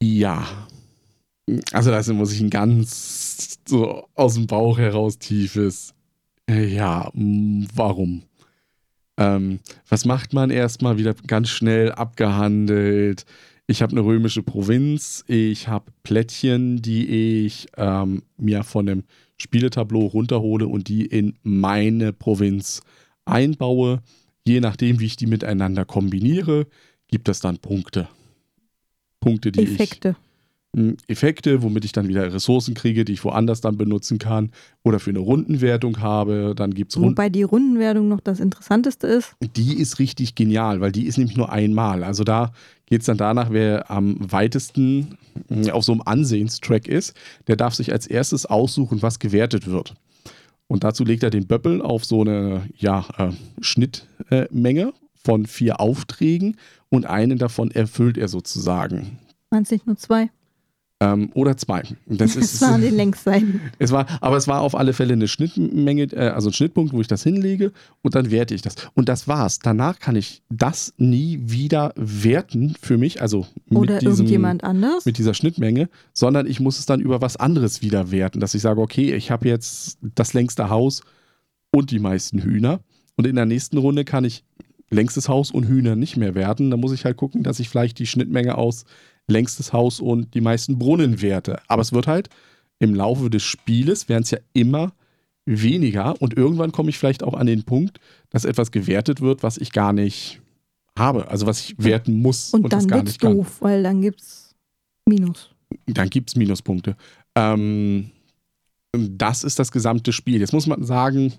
Ja. Also da muss ich ein ganz so aus dem Bauch heraus tiefes. Ja, warum? Ähm, was macht man erstmal wieder ganz schnell abgehandelt? Ich habe eine römische Provinz, ich habe Plättchen, die ich ähm, mir von dem Spieletableau runterhole und die in meine Provinz einbaue. Je nachdem, wie ich die miteinander kombiniere, gibt es dann Punkte. Punkte, die ich Effekte. mh, Effekte, womit ich dann wieder Ressourcen kriege, die ich woanders dann benutzen kann oder für eine Rundenwertung habe. Dann gibt es Runden. Wobei die Rundenwertung noch das Interessanteste ist. Die ist richtig genial, weil die ist nämlich nur einmal. Also da geht es dann danach, wer am weitesten mh, auf so einem Ansehenstrack ist, der darf sich als erstes aussuchen, was gewertet wird. Und dazu legt er den Böppel auf so eine ja, äh, Schnittmenge von vier Aufträgen und einen davon erfüllt er sozusagen. Meinst nicht nur zwei? Ähm, oder zwei. Das, das waren die Längsseiten. Es war, aber es war auf alle Fälle eine Schnittmenge, äh, also ein Schnittpunkt, wo ich das hinlege und dann werte ich das. Und das war's. Danach kann ich das nie wieder werten für mich, also Oder mit, diesem, irgendjemand anders. mit dieser Schnittmenge, sondern ich muss es dann über was anderes wieder werten, dass ich sage, okay, ich habe jetzt das längste Haus und die meisten Hühner und in der nächsten Runde kann ich längstes Haus und Hühner nicht mehr werten. Da muss ich halt gucken, dass ich vielleicht die Schnittmenge aus längstes Haus und die meisten Brunnenwerte. Aber es wird halt im Laufe des Spieles, werden es ja immer weniger und irgendwann komme ich vielleicht auch an den Punkt, dass etwas gewertet wird, was ich gar nicht habe, also was ich werten muss und, und, dann das gar nicht kann. doof, weil dann gibt's Minus. Dann gibt es Minuspunkte. Ähm, das ist das gesamte Spiel. Jetzt muss man sagen,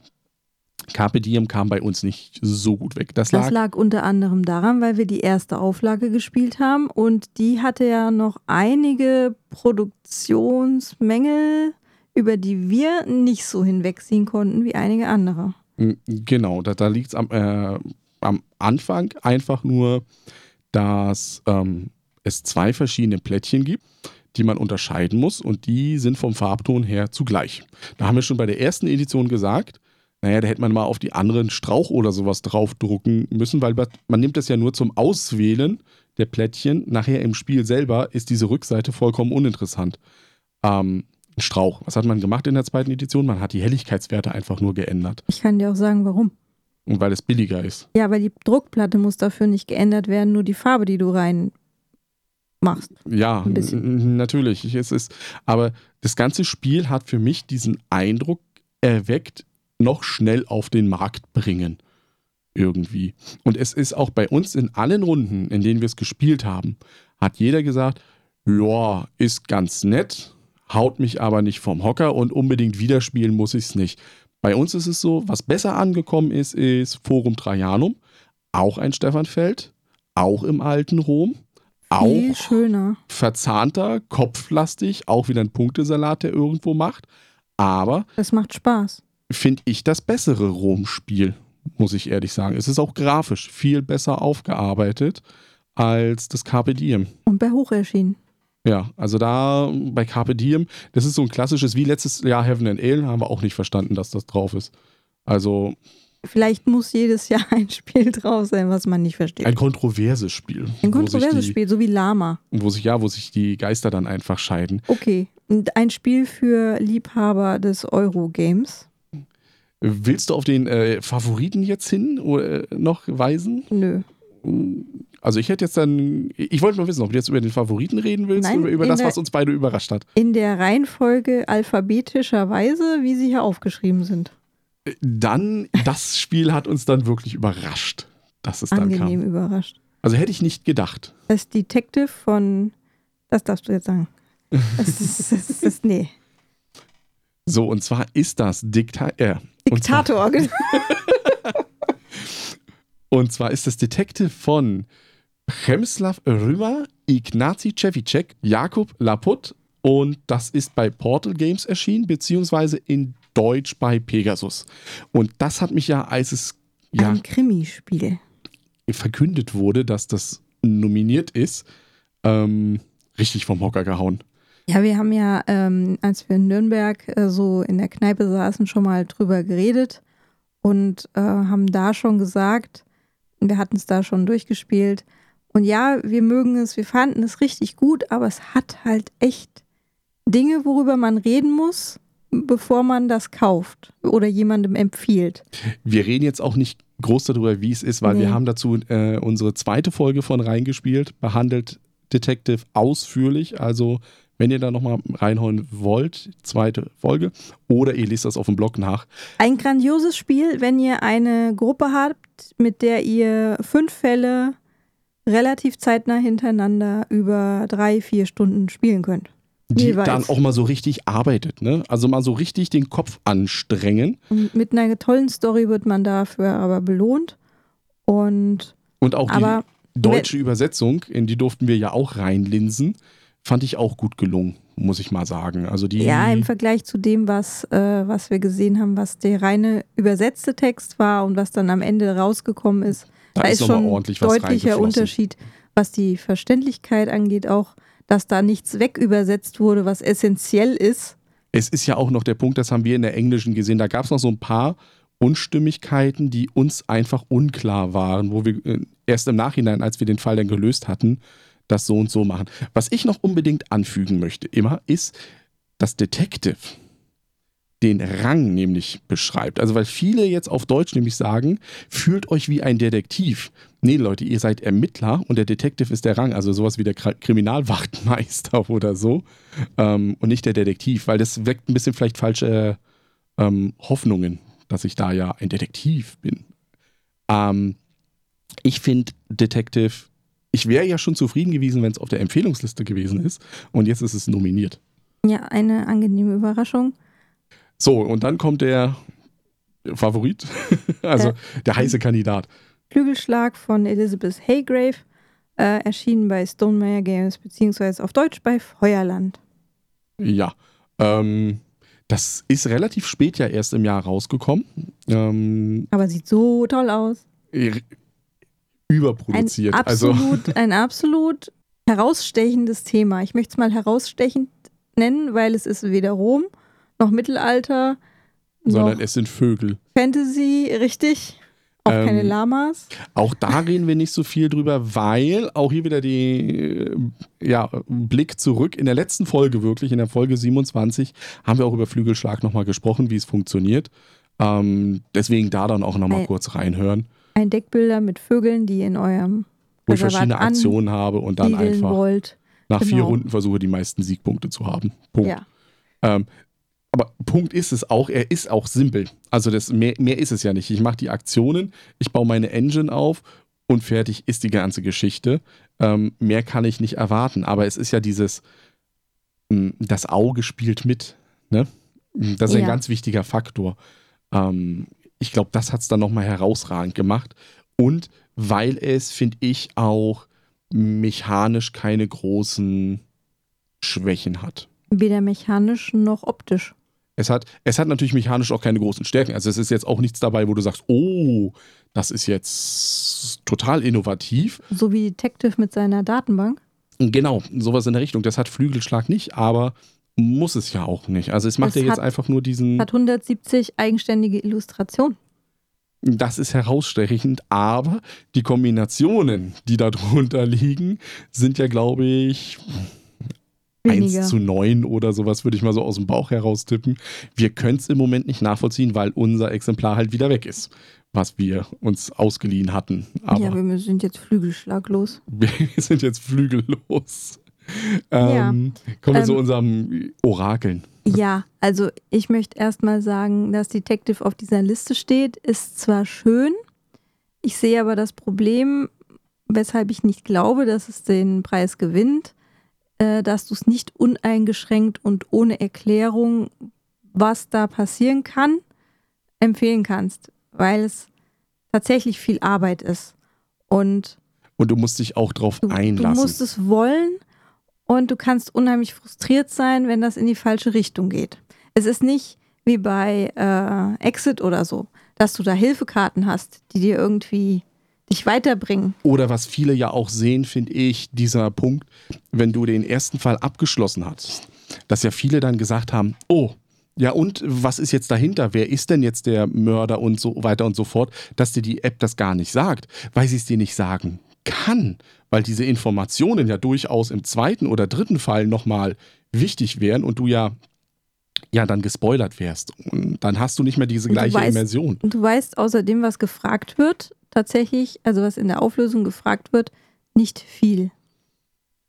Carpe Diem kam bei uns nicht so gut weg. Das lag, Das lag unter anderem daran, weil wir die erste Auflage gespielt haben und die hatte ja noch einige Produktionsmängel, über die wir nicht so hinwegziehen konnten wie einige andere. Mm, Genau, da, da liegt es am, äh, am Anfang einfach nur, dass ähm, es zwei verschiedene Plättchen gibt, die man unterscheiden muss und die sind vom Farbton her zugleich. Da haben wir schon bei der ersten Edition gesagt, naja, da hätte man mal auf die anderen Strauch oder sowas draufdrucken müssen, weil man nimmt das ja nur zum Auswählen der Plättchen. Nachher im Spiel selber ist diese Rückseite vollkommen uninteressant. Ähm, ein Strauch, was hat man gemacht in der zweiten Edition? Man hat die Helligkeitswerte einfach nur geändert. Ich kann dir auch sagen, warum. Und weil es billiger ist. Ja, weil die Druckplatte muss dafür nicht geändert werden, nur die Farbe, die du rein machst. Ja, Ein bisschen. n- natürlich. Es ist, aber das ganze Spiel hat für mich diesen Eindruck erweckt, noch schnell auf den Markt bringen. Irgendwie. Und es ist auch bei uns in allen Runden, in denen wir es gespielt haben, hat jeder gesagt, ja, ist ganz nett, haut mich aber nicht vom Hocker und unbedingt wieder spielen muss ich es nicht. Bei uns ist es so, was besser angekommen ist, ist Forum Trajanum, auch ein Stefanfeld, auch im alten Rom, auch schöner. verzahnter, kopflastig, auch wieder ein Punktesalat, der irgendwo macht. Aber Das macht Spaß. Finde ich das bessere Rom-Spiel, muss ich ehrlich sagen. Es ist auch grafisch viel besser aufgearbeitet als das Carpe Diem. Und bei Hoch erschienen. Ja, also da bei Carpe Diem, das ist so ein klassisches, wie letztes Jahr Heaven and Ale, haben wir auch nicht verstanden, dass das drauf ist. Also Vielleicht muss jedes Jahr ein Spiel drauf sein, was man nicht versteht. ein kontroverses Spiel. Ein kontroverses die, Spiel, so wie Lama. Wo sich, ja, wo sich die Geister dann einfach scheiden. Okay. Und ein Spiel für Liebhaber des Eurogames. Willst du auf den äh, Favoriten jetzt hin oder, äh, noch weisen? Nö. Also ich hätte jetzt dann, ich wollte mal wissen, ob du jetzt über den Favoriten reden willst Nein, oder über das, der- was uns beide überrascht hat. In der Reihenfolge alphabetischerweise, wie sie hier aufgeschrieben sind. Dann, das Spiel hat uns dann wirklich überrascht, dass es dann Angenehm kam. überrascht. Also hätte ich nicht gedacht. Das Detective von. Das darfst du jetzt sagen. Das ist, das ist nee. So, und zwar ist das Dikta äh, und zwar, Diktator. genau. und zwar ist das Detective von Przemysław Rümer, Ignacy Cevicek, Jakub Laput und das ist bei Portal Games erschienen, beziehungsweise in Deutsch bei Pegasus. Und das hat mich ja, als es ja, Ein Krimispiel. verkündet wurde, dass das nominiert ist, ähm, richtig vom Hocker gehauen. Ja, wir haben ja, ähm, als wir in Nürnberg äh, so in der Kneipe saßen, schon mal drüber geredet und äh, haben da schon gesagt, wir hatten es da schon durchgespielt. Und ja, wir mögen es, wir fanden es richtig gut, aber es hat halt echt Dinge, worüber man reden muss, bevor man das kauft oder jemandem empfiehlt. Wir reden jetzt auch nicht groß darüber, wie es ist, weil Nee. wir haben dazu äh, unsere zweite Folge von reingespielt, behandelt Detective ausführlich. Also, wenn ihr da nochmal reinhauen wollt, zweite Folge, oder ihr liest das auf dem Blog nach. Ein grandioses Spiel, wenn ihr eine Gruppe habt, mit der ihr fünf Fälle relativ zeitnah hintereinander über drei, vier Stunden spielen könnt. Die Jeweils. dann auch mal so richtig arbeitet, ne? Also mal so richtig den Kopf anstrengen. Und mit einer tollen Story wird man dafür aber belohnt. Und Und auch aber die deutsche Übersetzung, in die durften wir ja auch reinlinsen, fand ich auch gut gelungen, muss ich mal sagen. Also die. ja, im Vergleich zu dem, was, äh, was wir gesehen haben, was der reine übersetzte Text war und was dann am Ende rausgekommen ist, da da ist ist schon ordentlich deutlicher. Unterschied, was die Verständlichkeit angeht, auch dass da nichts wegübersetzt wurde, was essentiell ist. Es ist ja auch noch der Punkt, das haben wir in der Englischen gesehen, da gab es noch so ein paar Unstimmigkeiten, die uns einfach unklar waren, wo wir äh, erst im Nachhinein, als wir den Fall dann gelöst hatten, das so und so machen. Was ich noch unbedingt anfügen möchte, immer, ist, dass Detective den Rang nämlich beschreibt. Also weil viele jetzt auf Deutsch nämlich sagen, fühlt euch wie ein Detektiv. Nee, Leute, ihr seid Ermittler und der Detective ist der Rang, also sowas wie der Kriminalwachtmeister oder so ähm, und nicht der Detektiv, weil das weckt ein bisschen vielleicht falsche ähm, Hoffnungen, dass ich da ja ein Detektiv bin. Ähm, ich finde Detective, ich wäre ja schon zufrieden gewesen, wenn es auf der Empfehlungsliste gewesen ist und jetzt ist es nominiert. Ja, eine angenehme Überraschung. So, und dann kommt der Favorit, also äh, der heiße Kandidat. Flügelschlag von Elizabeth Haygrave, äh, erschienen bei Stonemeyer Games, beziehungsweise auf Deutsch bei Feuerland. Ja, ähm, das ist relativ spät ja erst im Jahr rausgekommen. Ähm, Aber sieht so toll aus. Überproduziert. Ein also absolut, also. ein absolut herausstechendes Thema. Ich möchte es mal herausstechend nennen, weil es ist weder Rom noch Mittelalter. Sondern es sind Vögel. Fantasy, richtig. Auch ähm, keine Lamas. Auch da reden wir nicht so viel drüber, weil auch hier wieder die ja, Blick zurück. In der letzten Folge wirklich, in der Folge 27, haben wir auch über Flügelschlag nochmal gesprochen, wie es funktioniert. Ähm, deswegen da dann auch nochmal kurz reinhören. Ein Deckbilder mit Vögeln, die in eurem Wo ich verschiedene Aktionen habe und dann einfach wollt. nach genau. vier Runden versuche, die meisten Siegpunkte zu haben. Punkt. Ja. Ähm, aber Punkt ist es auch, er ist auch simpel. Also das, mehr, mehr ist es ja nicht. Ich mache die Aktionen, ich baue meine Engine auf und fertig ist die ganze Geschichte. Ähm, mehr kann ich nicht erwarten. Aber es ist ja dieses, hm, das Auge spielt mit. Ne? Das ist ja. ein ganz wichtiger Faktor. Ähm, ich glaube, das hat es dann nochmal herausragend gemacht. Und weil es, finde ich, auch mechanisch keine großen Schwächen hat. Weder mechanisch noch optisch. Es hat, es hat natürlich mechanisch auch keine großen Stärken. Also es ist jetzt auch nichts dabei, wo du sagst, oh, das ist jetzt total innovativ. So wie Detective mit seiner Datenbank. Genau, sowas in der Richtung. Das hat Flügelschlag nicht, aber muss es ja auch nicht. Also es macht ja jetzt einfach nur diesen. Hat 170 eigenständige Illustrationen. Das ist herausstechend, aber die Kombinationen, die darunter liegen, sind ja, glaube ich, Weniger. 1 zu 9 oder sowas, würde ich mal so aus dem Bauch heraus tippen. Wir können es im Moment nicht nachvollziehen, weil unser Exemplar halt wieder weg ist, was wir uns ausgeliehen hatten. Aber ja, wir sind jetzt flügelschlaglos. Wir sind jetzt flügellos. Ähm, ja. Kommen wir ähm, zu unserem Orakeln. Ja, also ich möchte erstmal sagen, dass Detective auf dieser Liste steht, ist zwar schön, ich sehe aber das Problem, weshalb ich nicht glaube, dass es den Preis gewinnt äh, dass du es nicht uneingeschränkt und ohne Erklärung, was da passieren kann, empfehlen kannst, weil es tatsächlich viel Arbeit ist. Und, und du musst dich auch drauf du, einlassen. Du musst es wollen und du kannst unheimlich frustriert sein, wenn das in die falsche Richtung geht. Es ist nicht wie bei äh, Exit oder so, dass du da Hilfekarten hast, die dir irgendwie dich weiterbringen. Oder was viele ja auch sehen, finde ich, dieser Punkt, wenn du den ersten Fall abgeschlossen hast, dass ja viele dann gesagt haben, oh, ja, und was ist jetzt dahinter? Wer ist denn jetzt der Mörder und so weiter und so fort, dass dir die App das gar nicht sagt, weil sie es dir nicht sagen kann, weil diese Informationen ja durchaus im zweiten oder dritten Fall nochmal wichtig wären und du ja ja dann gespoilert wärst. Und dann hast du nicht mehr diese gleiche weißt, Immersion. Und du weißt außerdem, was gefragt wird, tatsächlich, also was in der Auflösung gefragt wird, nicht viel.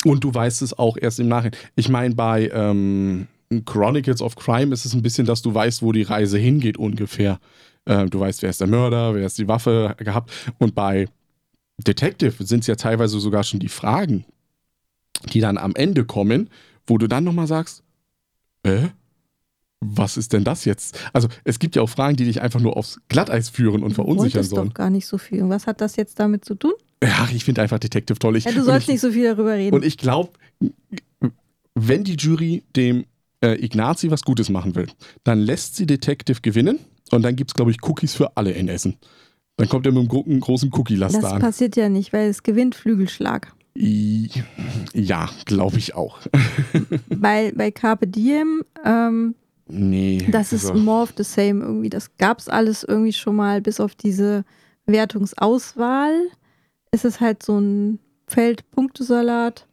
Und du weißt es auch erst im Nachhinein. Ich meine, bei ähm, Chronicles of Crime ist es ein bisschen, dass du weißt, wo die Reise hingeht ungefähr. Äh, du weißt, wer ist der Mörder, wer ist die Waffe gehabt. Und bei Detective sind es ja teilweise sogar schon die Fragen, die dann am Ende kommen, wo du dann nochmal sagst, äh, was ist denn das jetzt? Also es gibt ja auch Fragen, die dich einfach nur aufs Glatteis führen und verunsichern sollen. doch gar nicht so viel. Was hat das jetzt damit zu tun? Ja, ich finde einfach Detective toll. Ich, ja, du sollst ich, nicht so viel darüber reden. Und ich glaube, wenn die Jury dem äh, Ignazi was Gutes machen will, dann lässt sie Detective gewinnen und dann gibt es, glaube ich, Cookies für alle in Essen. Dann kommt er mit einem großen Cookie-Laster an. Das passiert ja nicht, weil es gewinnt Flügelschlag. Ja, glaube ich auch. Weil bei Carpe Diem, ähm, nee. das ist also- more of the same irgendwie. Das gab es alles irgendwie schon mal, bis auf diese Wertungsauswahl. Ist es halt so ein Feld-Punktesalat.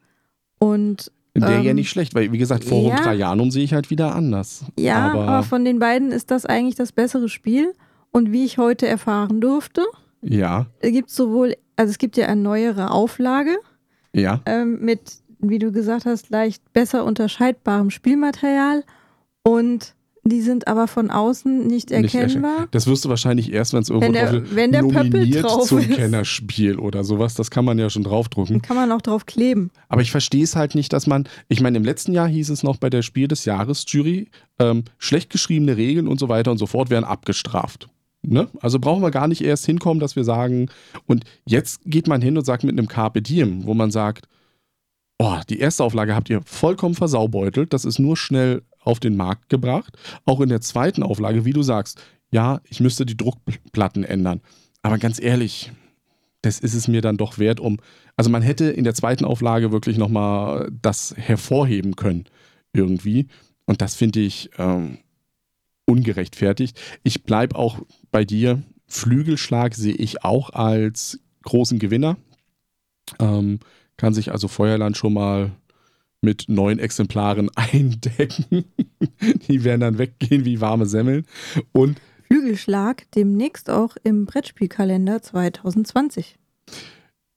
Und Der ja ähm, nicht schlecht, weil wie gesagt, Forum ja. Trajanum sehe ich halt wieder anders. ja, aber, aber von den beiden ist das eigentlich das bessere Spiel. Und wie ich heute erfahren durfte, ja, gibt es sowohl, also es gibt ja eine neuere Auflage ja. ähm, mit, wie du gesagt hast, leicht besser unterscheidbarem Spielmaterial und die sind aber von außen nicht Nicht erkennbar. Das wirst du wahrscheinlich erst, wenn es irgendwo Wenn der- drauf wenn der nominiert drauf zum ist. Kennerspiel oder sowas. Das kann man ja schon draufdrucken. Kann man auch drauf kleben. Aber ich verstehe es halt nicht, dass man, ich meine, im letzten Jahr hieß es noch bei der Spiel des Jahres Jury, ähm, schlecht geschriebene Regeln und so weiter und so fort werden abgestraft. Ne? Also brauchen wir gar nicht erst hinkommen, dass wir sagen, und jetzt geht man hin und sagt mit einem Carpe Diem, wo man sagt, oh, die erste Auflage habt ihr vollkommen versaubeutelt, das ist nur schnell auf den Markt gebracht. Auch in der zweiten Auflage, wie du sagst, ja, ich müsste die Druckplatten ändern. Aber ganz ehrlich, das ist es mir dann doch wert, um. Also man hätte in der zweiten Auflage wirklich nochmal das hervorheben können, irgendwie. Und das finde ich ähm, ungerechtfertigt. Ich bleibe auch bei dir. Flügelschlag sehe ich auch als großen Gewinner. Ähm, kann sich also Feuerland schon mal mit neun Exemplaren eindecken. Die werden dann weggehen wie warme Semmeln. Und Flügelschlag demnächst auch im Brettspielkalender 2020.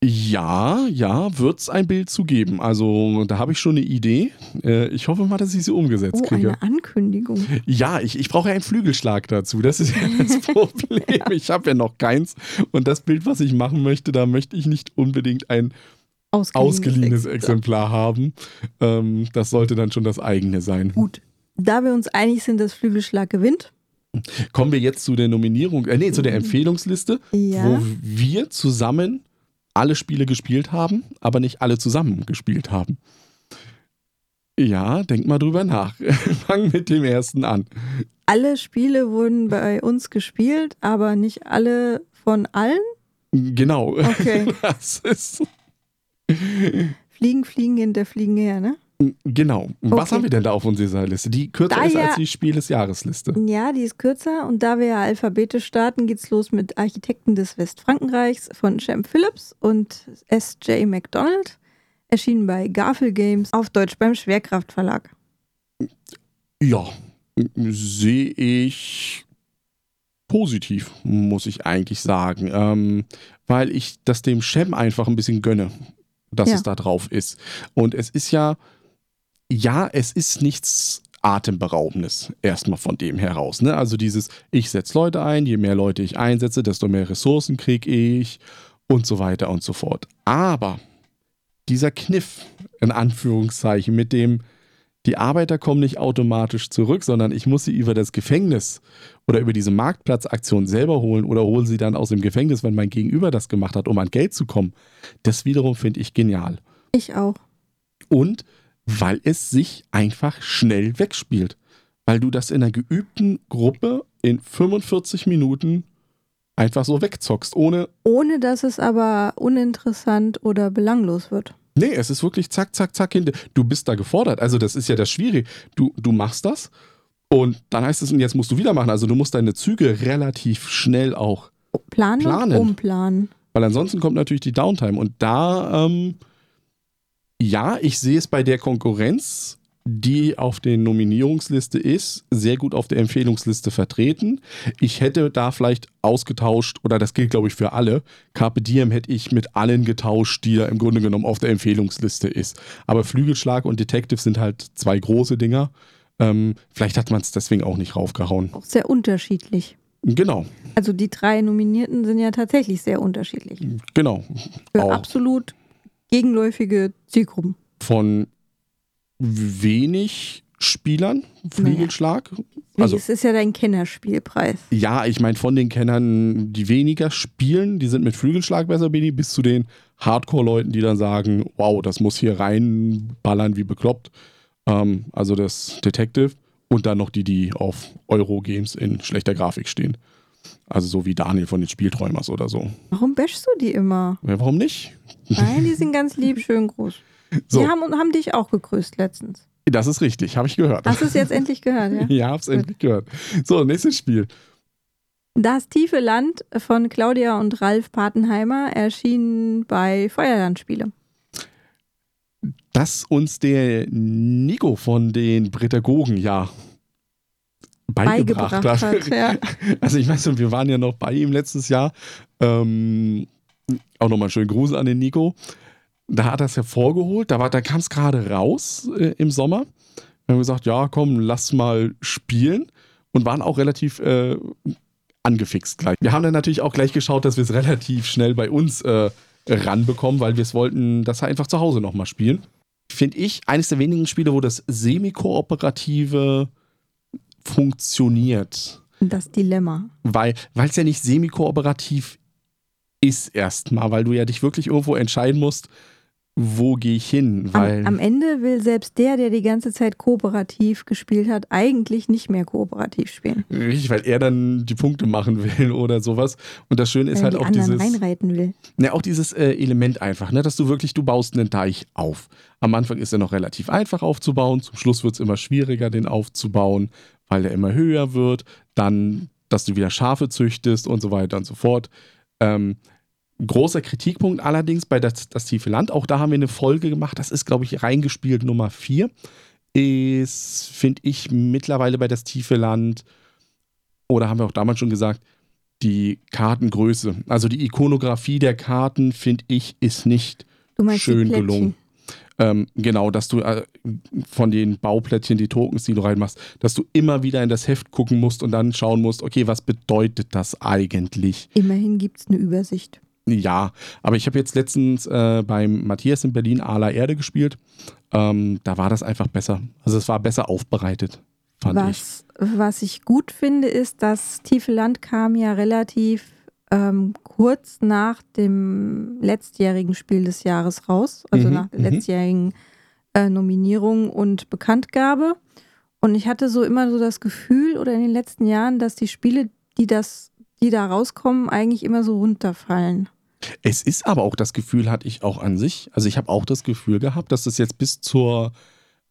Ja, ja, wird es ein Bild zu geben. Also da habe ich schon eine Idee. Äh, ich hoffe mal, dass ich sie umgesetzt Oh, kriege. eine Ankündigung. Ja, ich, ich brauche ja einen Flügelschlag dazu. Das ist ja das Problem. Ich habe ja noch keins. Und das Bild, was ich machen möchte, da möchte ich nicht unbedingt ein Ausgeliehenes, ausgeliehenes Exemplar. Exemplar haben. Ähm, das sollte dann schon das eigene sein. Gut. Da wir uns einig sind, dass Flügelschlag gewinnt. Kommen wir jetzt zu der Nominierung, äh, nee, zu der Empfehlungsliste, Ja. wo wir zusammen alle Spiele gespielt haben, aber nicht alle zusammen gespielt haben. Ja, denk mal drüber nach. Fang mit dem ersten an. Alle Spiele wurden bei uns gespielt, aber nicht alle von allen. Genau. Okay. Das ist. Fliegen, fliegen hinter Fliegen her, ne? Genau. Was Okay. haben wir denn da auf unserer Liste? Die kürzer Da ist ja- als die Spiel des Jahresliste. Ja, die ist kürzer und da wir ja alphabetisch starten, geht's los mit Architekten des Westfrankenreichs von Shem Phillips und S.J. McDonald. Erschienen bei Garfield Games auf Deutsch beim Schwerkraft Verlag. Ja, sehe ich positiv, muss ich eigentlich sagen. Ähm, weil ich das dem Shem einfach ein bisschen gönne, dass Ja. es da drauf ist. Und es ist ja, ja, es ist nichts Atemberaubendes, erstmal von dem heraus. Ne? Also dieses, ich setze Leute ein, je mehr Leute ich einsetze, desto mehr Ressourcen kriege ich und so weiter und so fort. Aber dieser Kniff, in Anführungszeichen, mit dem, die Arbeiter kommen nicht automatisch zurück, sondern ich muss sie über das Gefängnis oder über diese Marktplatzaktion selber holen oder hole sie dann aus dem Gefängnis, wenn mein Gegenüber das gemacht hat, um an Geld zu kommen. Das wiederum finde ich genial. Ich auch. Und weil es sich einfach schnell wegspielt. Weil du das in einer geübten Gruppe in 45 Minuten einfach so wegzockst, ohne Ohne dass es aber uninteressant oder belanglos wird. Nee, es ist wirklich zack, zack, zack hinter. Du bist da gefordert. Also, das ist ja das Schwierige. Du, du machst das und dann heißt es, und jetzt musst du wieder machen. Also, du musst deine Züge relativ schnell auch, Planen, Planen. und umplanen. weil ansonsten kommt natürlich die Downtime. Und da, ähm, ja, ich sehe es bei der Konkurrenz, die auf der Nominierungsliste ist, sehr gut auf der Empfehlungsliste vertreten. Ich hätte da vielleicht ausgetauscht, oder das gilt, glaube ich, für alle. Carpe Diem hätte ich mit allen getauscht, die da im Grunde genommen auf der Empfehlungsliste ist. Aber Flügelschlag und Detective sind halt zwei große Dinger. Ähm, vielleicht hat man es deswegen auch nicht raufgehauen. Auch sehr unterschiedlich. Genau, Also die drei Nominierten sind ja tatsächlich sehr unterschiedlich. genau. Für Auch. absolut gegenläufige Zielgruppen. Von wenig Spielern, Flügelschlag. Also es ist ja dein Kennerspielpreis. Ja, ich meine, von den Kennern, die weniger spielen, die sind mit Flügelschlag besser, Beni, bis zu den Hardcore-Leuten, die dann sagen, wow, das muss hier reinballern wie bekloppt. Ähm, also das Detective und dann noch die, die auf Euro-Games in schlechter Grafik stehen. Also so wie Daniel von den Spielträumers oder so. Warum bashst du die immer? Ja, warum nicht? Nein, die sind ganz lieb, schön groß. So. Die haben, haben dich auch gegrüßt letztens. Das ist richtig, habe ich gehört. Hast du es jetzt endlich gehört, ja? ja, hab's endlich gehört. So, nächstes Spiel. Das tiefe Land von Claudia und Ralf Patenheimer erschien bei Feuerlandspiele. Das uns der Nico von den Prädagogen ja beigebracht, Beigebracht hat. hat, ja. Also ich weiß, wir waren ja noch bei ihm letztes Jahr. Ähm, auch nochmal einen schönen Gruß an den Nico. Da hat er es hervorgeholt. Da, war- da kam es gerade raus äh, im Sommer. Wir haben gesagt, ja, komm, lass mal spielen. Und waren auch relativ äh, angefixt gleich. Wir haben dann natürlich auch gleich geschaut, dass wir es relativ schnell bei uns äh, ranbekommen, weil wir es wollten, dass wir einfach zu Hause nochmal spielen. Finde ich eines der wenigen Spiele, wo das Semi-Kooperative funktioniert Das Dilemma. weil es ja nicht semi-kooperativ ist erstmal, weil du ja dich wirklich irgendwo entscheiden musst, wo gehe ich hin, weil Am, am Ende will selbst der, der die ganze Zeit kooperativ gespielt hat, eigentlich nicht mehr kooperativ spielen. richtig, weil er dann die Punkte machen will oder sowas. Und das Schöne ist Weil halt er die auch dieses, reinreiten will. ne, auch dieses äh, Element einfach, ne, dass du wirklich, du baust einen Teich auf. Am Anfang ist er noch relativ einfach aufzubauen, zum Schluss wird es immer schwieriger, den aufzubauen, weil er immer höher wird. Dann, dass du wieder Schafe züchtest und so weiter und so fort. Ähm, großer Kritikpunkt allerdings bei das, das tiefe Land, auch da haben wir eine Folge gemacht, das ist, glaube ich, reingespielt Nummer 4, ist, finde ich, mittlerweile bei das tiefe Land, oder haben wir auch damals schon gesagt, die Kartengröße. Also die Ikonografie der Karten, finde ich, ist nicht schön gelungen. Ähm, genau, dass du äh, von den Bauplättchen, die Tokens, die du reinmachst, dass du immer wieder in das Heft gucken musst und dann schauen musst, okay, was bedeutet das eigentlich? Immerhin gibt es eine Übersicht. Ja, aber ich habe jetzt letztens äh, beim Matthias in Berlin Ala Erde gespielt. Ähm, da war das einfach besser. Also es war besser aufbereitet, fand ich. Was, was ich gut finde, ist, das tiefe Land kam ja relativ ähm, kurz nach dem letztjährigen Spiel des Jahres raus, also Mhm, nach der mhm. letztjährigen äh, Nominierung und Bekanntgabe. Und ich hatte so immer so das Gefühl oder in den letzten Jahren, dass die Spiele, die das, die da rauskommen, eigentlich immer so runterfallen. Es ist aber auch das Gefühl, hatte ich auch an sich. Also ich habe auch das Gefühl gehabt, dass das jetzt bis zur,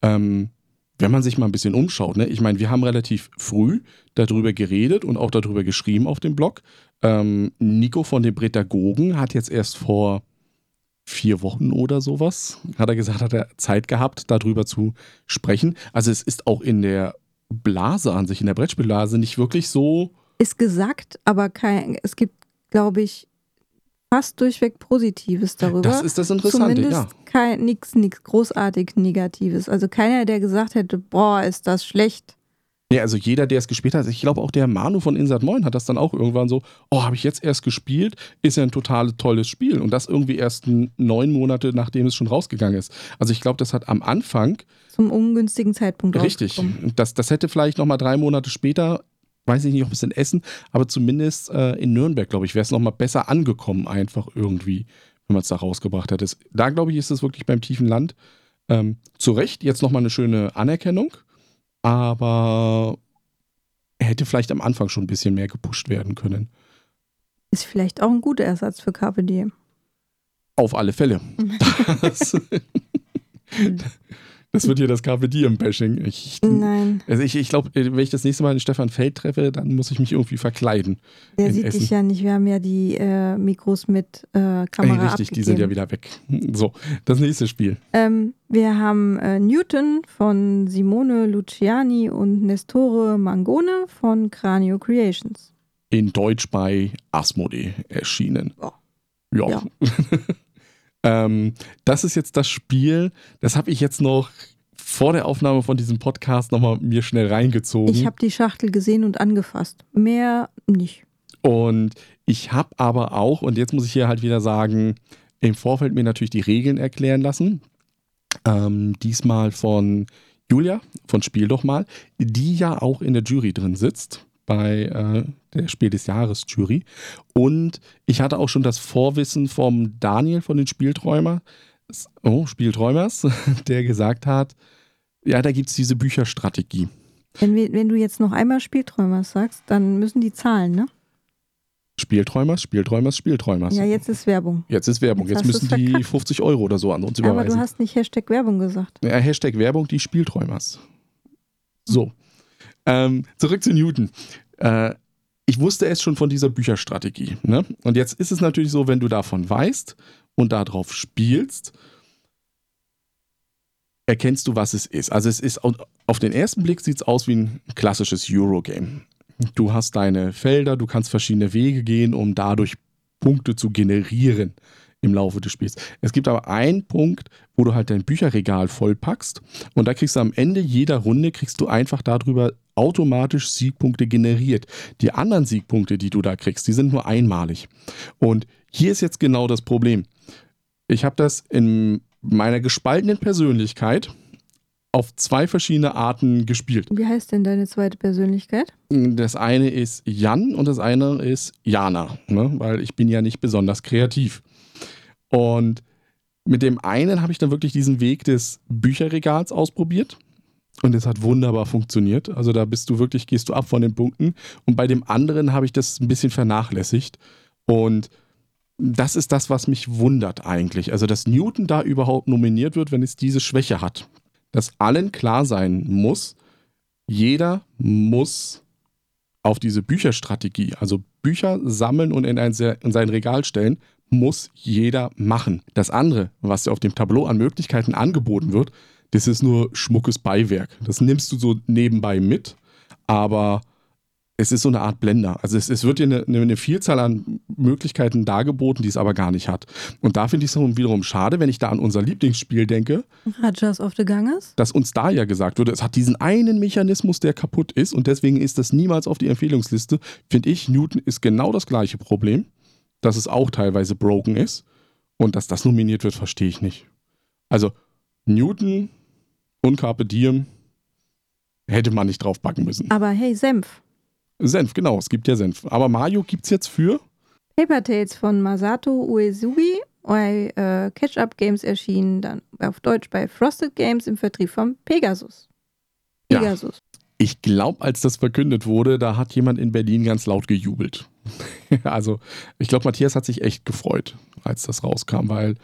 ähm, wenn man sich mal ein bisschen umschaut, ne? ich meine, wir haben relativ früh darüber geredet und auch darüber geschrieben auf dem Blog. Ähm, Nico von den Prädagogen hat jetzt erst vor vier Wochen oder sowas, hat er gesagt, hat er Zeit gehabt, darüber zu sprechen. Also es ist auch in der Blase an sich, in der Brettspielblase nicht wirklich so Ist gesagt, aber kein, es gibt, glaube ich, fast durchweg Positives darüber. Das ist das Interessante, Zumindest ja. nichts nix großartig Negatives. Also keiner, der gesagt hätte, boah, ist das schlecht. Ja, also jeder, der es gespielt hat, ich glaube auch der Manu von Insat Moin hat das dann auch irgendwann so, oh, habe ich jetzt erst gespielt, ist ja ein total tolles Spiel. Und das irgendwie erst neun Monate, nachdem es schon rausgegangen ist. Also ich glaube, das hat am Anfang, Zum ungünstigen Zeitpunkt richtig, das, das hätte vielleicht nochmal drei Monate später, weiß ich nicht, ob es in Essen, aber zumindest äh, in Nürnberg, glaube ich, wäre es nochmal besser angekommen, einfach irgendwie, wenn man es da rausgebracht hätte. Da, glaube ich, ist es wirklich beim tiefen Land ähm, zu Recht jetzt nochmal eine schöne Anerkennung, aber er hätte vielleicht am Anfang schon ein bisschen mehr gepusht werden können. Ist vielleicht auch ein guter Ersatz für Diem. Auf alle Fälle. Das, wird hier das Carpe Diem-Bashing. Ich, Nein, also ich, ich glaube, wenn ich das nächste Mal den Stefan Feld treffe, dann muss ich mich irgendwie verkleiden. der sieht Essen. dich ja nicht. Wir haben ja die äh, Mikros mit äh, Ey, Kamera richtig, die sind ja abgegeben. wieder weg. So, das nächste Spiel. Ähm, wir haben äh, Newton von Simone Luciani und Nestore Mangone von Cranio Creations. In Deutsch bei Asmodee erschienen. Ja. Ja. Ja. ähm, das ist jetzt das Spiel, das habe ich jetzt noch vor der Aufnahme von diesem Podcast nochmal mir schnell reingezogen. Ich habe die Schachtel gesehen und angefasst. Mehr nicht. Und ich habe aber auch, und jetzt muss ich hier halt wieder sagen, im Vorfeld mir natürlich die Regeln erklären lassen. Ähm, diesmal von Julia von Spiel doch mal, die ja auch in der Jury drin sitzt, bei äh, der Spiel des Jahres Jury. Und ich hatte auch schon das Vorwissen vom Daniel von den Spielträumer, oh, Spielträumers, der gesagt hat, ja, da gibt es diese Bücherstrategie. Wenn, wir, wenn du jetzt noch einmal Spielträumer sagst, dann müssen die zahlen, ne? Spielträumers, Spielträumers, Spielträumers. Ja, jetzt ist Werbung. Jetzt ist Werbung. Jetzt Jetzt, müssen die verkackt. 50 Euro oder so an uns Aber du überweisen. hast nicht Hashtag Werbung gesagt. Ja, Hashtag Werbung, die Spielträumers. So. Ähm, zurück zu Newton. Äh, ich wusste es schon von dieser Bücherstrategie. Ne? Und jetzt ist es natürlich so, wenn du davon weißt und darauf spielst, erkennst du, was es ist. Also es ist au- auf den ersten Blick sieht es aus wie ein klassisches Eurogame. Du hast deine Felder, du kannst verschiedene Wege gehen, um dadurch Punkte zu generieren im Laufe des Spiels. Es gibt aber einen Punkt, wo du halt dein Bücherregal vollpackst und da kriegst du am Ende jeder Runde kriegst du einfach darüber automatisch Siegpunkte generiert. Die anderen Siegpunkte, die du da kriegst, die sind nur einmalig. Und hier ist jetzt genau das Problem. Ich habe das in meiner gespaltenen Persönlichkeit auf zwei verschiedene Arten gespielt. Wie heißt denn deine zweite Persönlichkeit? Das eine ist Jan und das eine ist Jana, ne? weil ich bin ja nicht besonders kreativ. Und mit dem einen habe ich dann wirklich diesen Weg des Bücherregals ausprobiert und es hat wunderbar funktioniert. Also da bist du wirklich, gehst du ab von den Punkten. Und bei dem anderen habe ich das ein bisschen vernachlässigt. Und das ist das, was mich wundert eigentlich. Also, dass Newton da überhaupt nominiert wird, wenn es diese Schwäche hat. Dass allen klar sein muss, jeder muss auf diese Bücherstrategie, also Bücher sammeln und in, ein, in sein Regal stellen, muss jeder machen. Das andere, was dir auf dem Tableau an Möglichkeiten angeboten wird, das ist nur schmuckes Beiwerk. Das nimmst du so nebenbei mit, aber es ist so eine Art Blender. Also es, es wird dir eine, eine Vielzahl an Möglichkeiten dargeboten, die es aber gar nicht hat. Und da finde ich es wiederum schade, wenn ich da an unser Lieblingsspiel denke, Rajas of the Ganges? dass uns da ja gesagt wurde, es hat diesen einen Mechanismus, der kaputt ist und deswegen ist das niemals auf die Empfehlungsliste. Finde ich, Newton ist genau das gleiche Problem, dass es auch teilweise broken ist und dass das nominiert wird, verstehe ich nicht. Also Newton und Carpe Diem hätte man nicht drauf packen müssen. Aber hey, Senf. Senf, genau, es gibt ja Senf. Aber Mario gibt es jetzt für Paper Tales von Masato Uesugi bei äh, Catch-Up Games erschienen, dann auf Deutsch bei Frosted Games im Vertrieb von Pegasus. Pegasus. Ich glaube, als das verkündet wurde, da hat jemand in Berlin ganz laut gejubelt. also, ich glaube, Matthias hat sich echt gefreut, als das rauskam, weil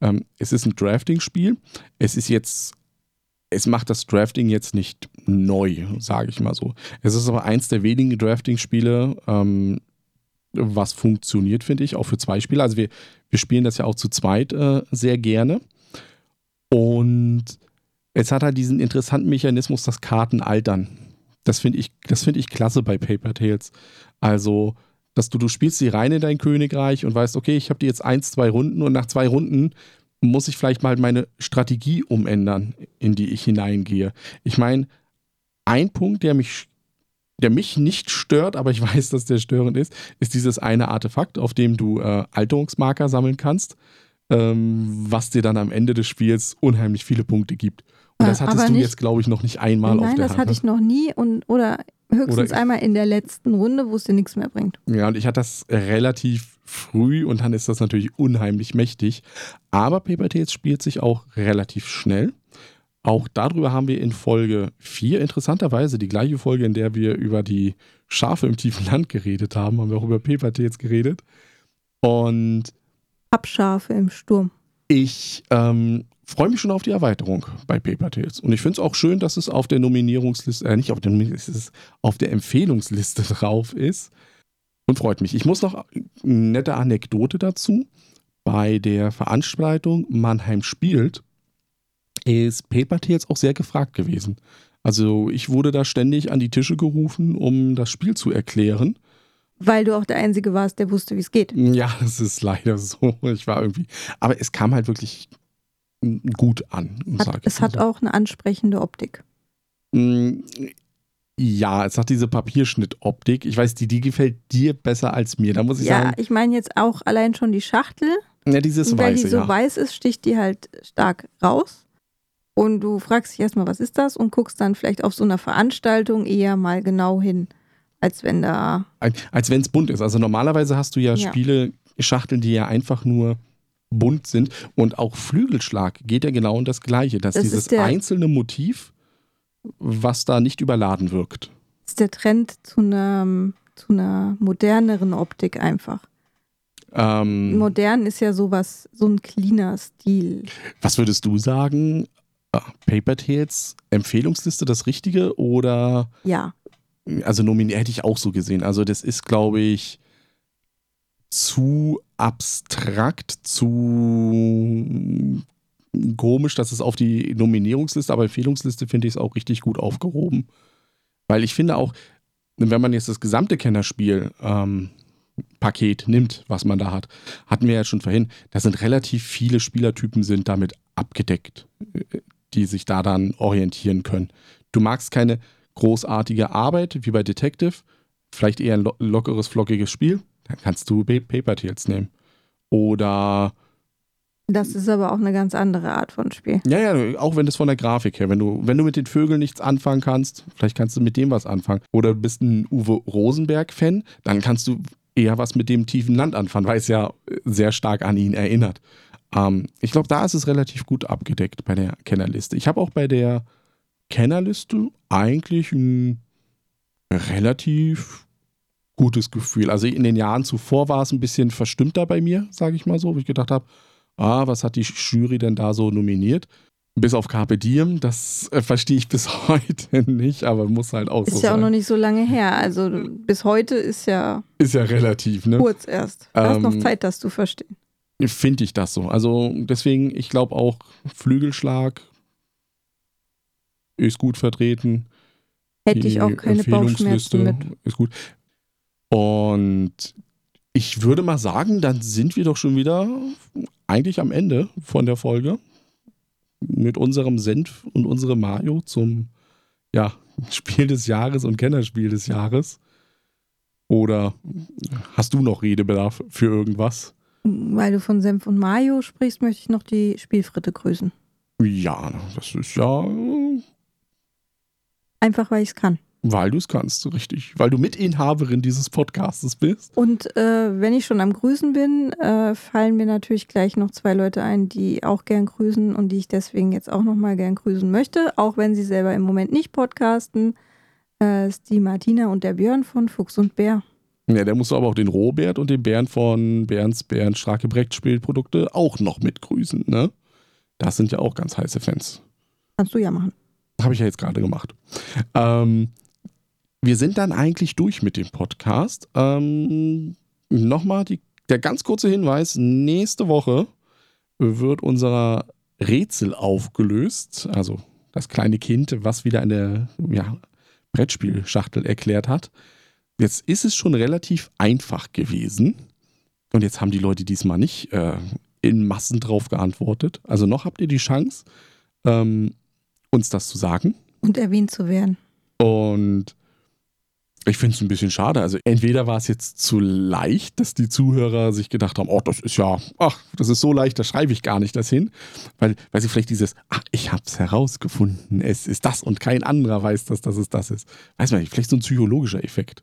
ähm, es ist ein Drafting-Spiel. Es ist jetzt, es macht das Drafting jetzt nicht neu, sage ich mal so. Es ist aber eins der wenigen Drafting-Spiele, ähm, was funktioniert, finde ich, auch für zwei Spieler. Also, wir, wir spielen das ja auch zu zweit äh, sehr gerne. Und es hat halt diesen interessanten Mechanismus, dass Karten altern. Das finde ich, das finde ich klasse bei Paper Tales. Also, dass du, du spielst sie rein in dein Königreich und weißt, okay, ich habe die jetzt eins, zwei Runden und nach zwei Runden muss ich vielleicht mal meine Strategie umändern, in die ich hineingehe. Ich meine, ein Punkt, der mich, der mich nicht stört, aber ich weiß, dass der störend ist, ist dieses eine Artefakt, auf dem du äh, Alterungsmarker sammeln kannst, ähm, was dir dann am Ende des Spiels unheimlich viele Punkte gibt. Und Ah, das hattest du nicht- jetzt, glaube ich, noch nicht einmal auf Nein, der das Hand. hatte ne? ich noch nie und oder höchstens Oder- einmal in der letzten Runde, wo es dir nichts mehr bringt. Ja, und ich hatte das relativ früh und dann ist das natürlich unheimlich mächtig. Aber Paper Tales spielt sich auch relativ schnell. Auch darüber haben wir in Folge 4 interessanterweise die gleiche Folge, in der wir über die Schafe im tiefen Land geredet haben, haben wir auch über Paper Tales geredet. Und Abschafe im Sturm. ich ähm, freue mich schon auf die Erweiterung bei Paper Tales. Und ich finde es auch schön, dass es auf der Nominierungsliste, äh, nicht auf der Nominierungsliste, auf der Empfehlungsliste drauf ist. Und freut mich. Ich muss noch eine nette Anekdote dazu. Bei der Veranstaltung Mannheim spielt, ist Paper Tales auch sehr gefragt gewesen. Also ich wurde da ständig an die Tische gerufen, um das Spiel zu erklären. Weil du auch der Einzige warst, der wusste, wie es geht. Ja, das ist leider so. Ich war irgendwie. Aber es kam halt wirklich gut an. Hat, ich es hat so. auch eine ansprechende Optik. Mm, Ja, es hat diese Papierschnittoptik. Ich weiß, die, die gefällt dir besser als mir. Da muss ich Ja, sagen, ich meine jetzt auch allein schon die Schachtel. ja, dieses Und weil die Weiße, so ja. weiß ist, sticht die halt stark raus. Und du fragst dich erstmal, was ist das? Und guckst dann vielleicht auf so einer Veranstaltung eher mal genau hin, als wenn da. Als wenn es bunt ist. Also normalerweise hast du ja, Ja. Spiele, Schachteln, die ja einfach nur bunt sind. Und auch Flügelschlag geht ja genau in das Gleiche. Dass Das dieses einzelne Motiv, was da nicht überladen wirkt. ist der Trend zu einem zu einer moderneren Optik einfach. Ähm, Modern ist ja sowas, so ein cleaner Stil. was würdest du sagen? Ah, Paper Tales, Empfehlungsliste das Richtige oder Ja, also nominiert hätte ich auch so gesehen. Also das ist, glaube ich, zu abstrakt, zu komisch, dass es auf die Nominierungsliste, aber Empfehlungsliste finde ich es auch richtig gut aufgehoben. Weil ich finde auch, wenn man jetzt das gesamte Kennerspiel ähm, Paket nimmt, was man da hat, hatten wir ja schon vorhin, da sind relativ viele Spielertypen sind damit abgedeckt, die sich da dann orientieren können. Du magst keine großartige Arbeit wie bei Detective, vielleicht eher ein lo lockeres, flockiges Spiel, dann kannst du Pa- Paper Tales nehmen. Oder, das ist aber auch eine ganz andere Art von Spiel. ja, ja, auch wenn das von der Grafik her, wenn du, wenn du mit den Vögeln nichts anfangen kannst, vielleicht kannst du mit dem was anfangen. Oder du bist ein Uwe Rosenberg-Fan, dann kannst du eher was mit dem tiefen Land anfangen, weil es ja äh, sehr stark an ihn erinnert. Ähm, ich glaube, da ist es relativ gut abgedeckt bei der Kennerliste. Ich habe auch bei der Kennerliste eigentlich ein relativ gutes Gefühl. Also in den Jahren zuvor war es ein bisschen verstimmter bei mir, sage ich mal so, wo ich gedacht habe, ah, was hat die Jury denn da so nominiert? Bis auf Carpe Diem, das äh, verstehe ich bis heute nicht, aber muss halt auch Ist so ja auch sein. noch nicht so lange her. Also bis heute ist ja ist ja relativ, ne? kurz erst. Du hast noch Ähm, Zeit, das zu verstehen. Finde ich das so. Also deswegen, ich glaube auch, Flügelschlag ist gut vertreten. Hätte ich Die auch keine Bauchschmerzen mit. Ist gut. Und ich würde mal sagen, dann sind wir doch schon wieder eigentlich am Ende von der Folge mit unserem Senf und unserem Mario zum ja, Spiel des Jahres und Kennerspiel des Jahres. Oder hast du noch Redebedarf für irgendwas? Weil du von Senf und Mayo sprichst, möchte ich noch die Spielfritte grüßen. Ja, das ist ja, Einfach weil ich es kann. Weil du es kannst, richtig. Weil du Mitinhaberin dieses Podcastes bist. Und äh, wenn ich schon am Grüßen bin, äh, fallen mir natürlich gleich noch zwei Leute ein, die auch gern grüßen und die ich deswegen jetzt auch nochmal gern grüßen möchte, auch wenn sie selber im Moment nicht podcasten. Äh, ist die Martina und der Björn von Fuchs und Bär. Ja, der musst du aber auch den Robert und den Bernd von Bernds Bernd Starke Brecht Spielprodukte auch noch mitgrüßen, ne? Das sind ja auch ganz heiße Fans. Kannst du ja machen. Habe ich ja jetzt gerade gemacht. Ähm, wir sind dann eigentlich durch mit dem Podcast. Ähm, Nochmal der ganz kurze Hinweis: Nächste Woche wird unser Rätsel aufgelöst. Also das kleine Kind, was wieder eine ja, Brettspielschachtel erklärt hat. Jetzt ist es schon relativ einfach gewesen. Und jetzt haben die Leute diesmal nicht äh, in Massen drauf geantwortet. Also noch habt ihr die Chance, ähm, uns das zu sagen. Und erwähnt zu werden. Und ich finde es ein bisschen schade. Also entweder war es jetzt zu leicht, dass die Zuhörer sich gedacht haben, oh, das ist ja, ach, das ist so leicht, da schreibe ich gar nicht das hin. Weil, weil sie vielleicht dieses, ach, ich habe es herausgefunden, es ist das und kein anderer weiß, dass das ist das ist. Weiß man nicht, vielleicht so ein psychologischer Effekt.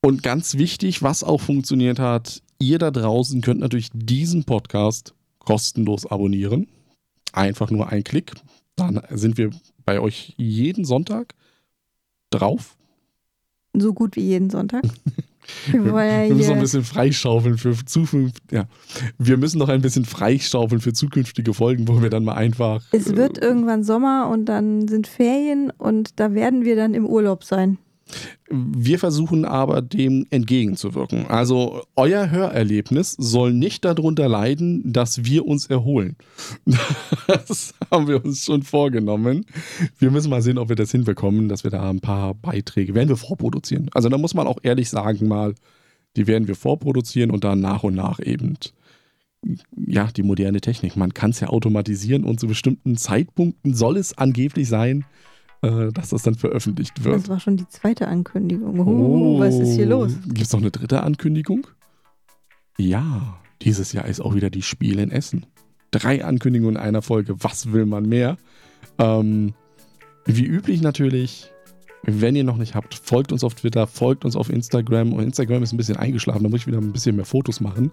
Und ganz wichtig, was auch funktioniert hat, ihr da draußen könnt natürlich diesen Podcast kostenlos abonnieren. Einfach nur ein Klick. Dann sind wir bei euch jeden Sonntag drauf. So gut wie jeden Sonntag. Wir müssen noch ein bisschen freischaufeln für Zukunft. Ja, wir müssen noch ein bisschen freischaufeln für zukünftige Folgen, wo wir dann mal einfach. es wird irgendwann Sommer und dann sind Ferien und da werden wir dann im Urlaub sein. Wir versuchen aber dem entgegenzuwirken. Also euer Hörerlebnis soll nicht darunter leiden, dass wir uns erholen. Das haben wir uns schon vorgenommen. Wir müssen mal sehen, ob wir das hinbekommen, dass wir da ein paar Beiträge werden wir vorproduzieren. Also da muss man auch ehrlich sagen mal, die werden wir vorproduzieren und dann nach und nach eben ja, die moderne Technik. Man kann es ja automatisieren und zu bestimmten Zeitpunkten soll es angeblich sein, äh, dass das dann veröffentlicht wird. Das war schon die zweite Ankündigung. Oh, was ist hier los? Gibt es noch eine dritte Ankündigung? Ja, dieses Jahr ist auch wieder die Spiele in Essen. Drei Ankündigungen in einer Folge. Was will man mehr? Ähm, wie üblich natürlich, wenn ihr noch nicht habt, folgt uns auf Twitter, folgt uns auf Instagram. Und Instagram ist ein bisschen eingeschlafen, da muss ich wieder ein bisschen mehr Fotos machen.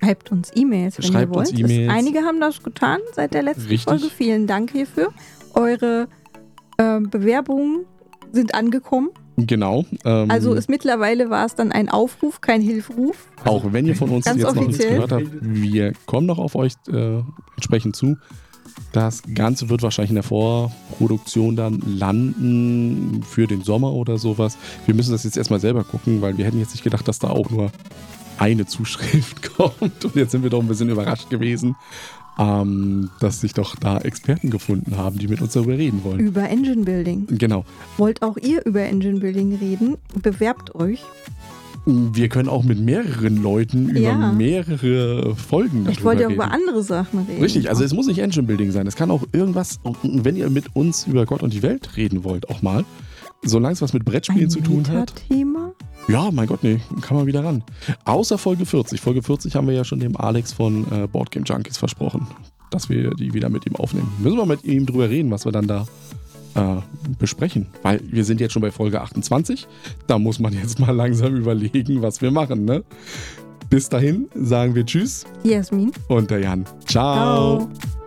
Schreibt uns E-Mails, wenn Schreibt ihr uns wollt. E-Mails. Es- Einige haben das getan seit der letzten Richtig. Folge. Vielen Dank hierfür. Eure ähm, Bewerbungen sind angekommen. Genau. Ähm, also ist mittlerweile war es dann ein Aufruf, kein Hilferuf. Auch wenn ihr von uns jetzt offiziell. noch nichts gehört habt, wir kommen noch auf euch äh, entsprechend zu. Das Ganze wird wahrscheinlich in der Vorproduktion dann landen für den Sommer oder sowas. Wir müssen das jetzt erstmal selber gucken, weil wir hätten jetzt nicht gedacht, dass da auch nur eine Zuschrift kommt. Und jetzt sind wir doch ein bisschen überrascht gewesen, ähm, dass sich doch da Experten gefunden haben, die mit uns darüber reden wollen. Über Engine Building. Genau. Wollt auch ihr über Engine Building reden? Bewerbt euch. Wir können auch mit mehreren Leuten über Ja. mehrere Folgen darüber Ich wollte ja reden. über andere Sachen reden. Richtig, also es muss nicht Engine Building sein. Es kann auch irgendwas, wenn ihr mit uns über Gott und die Welt reden wollt, auch mal. Solange es was mit Brettspielen ein zu tun hat. Thema. Ja, mein Gott, nee, kann man wieder ran. Außer Folge 40. Folge 40 haben wir ja schon dem Alex von äh, Board Game Junkies versprochen, dass wir die wieder mit ihm aufnehmen. Müssen wir mit ihm drüber reden, was wir dann da äh, besprechen. Weil wir sind jetzt schon bei Folge 28. Da muss man jetzt mal langsam überlegen, was wir machen, ne? Bis dahin sagen wir Tschüss Jasmin. und der Jan. Ciao. Ciao.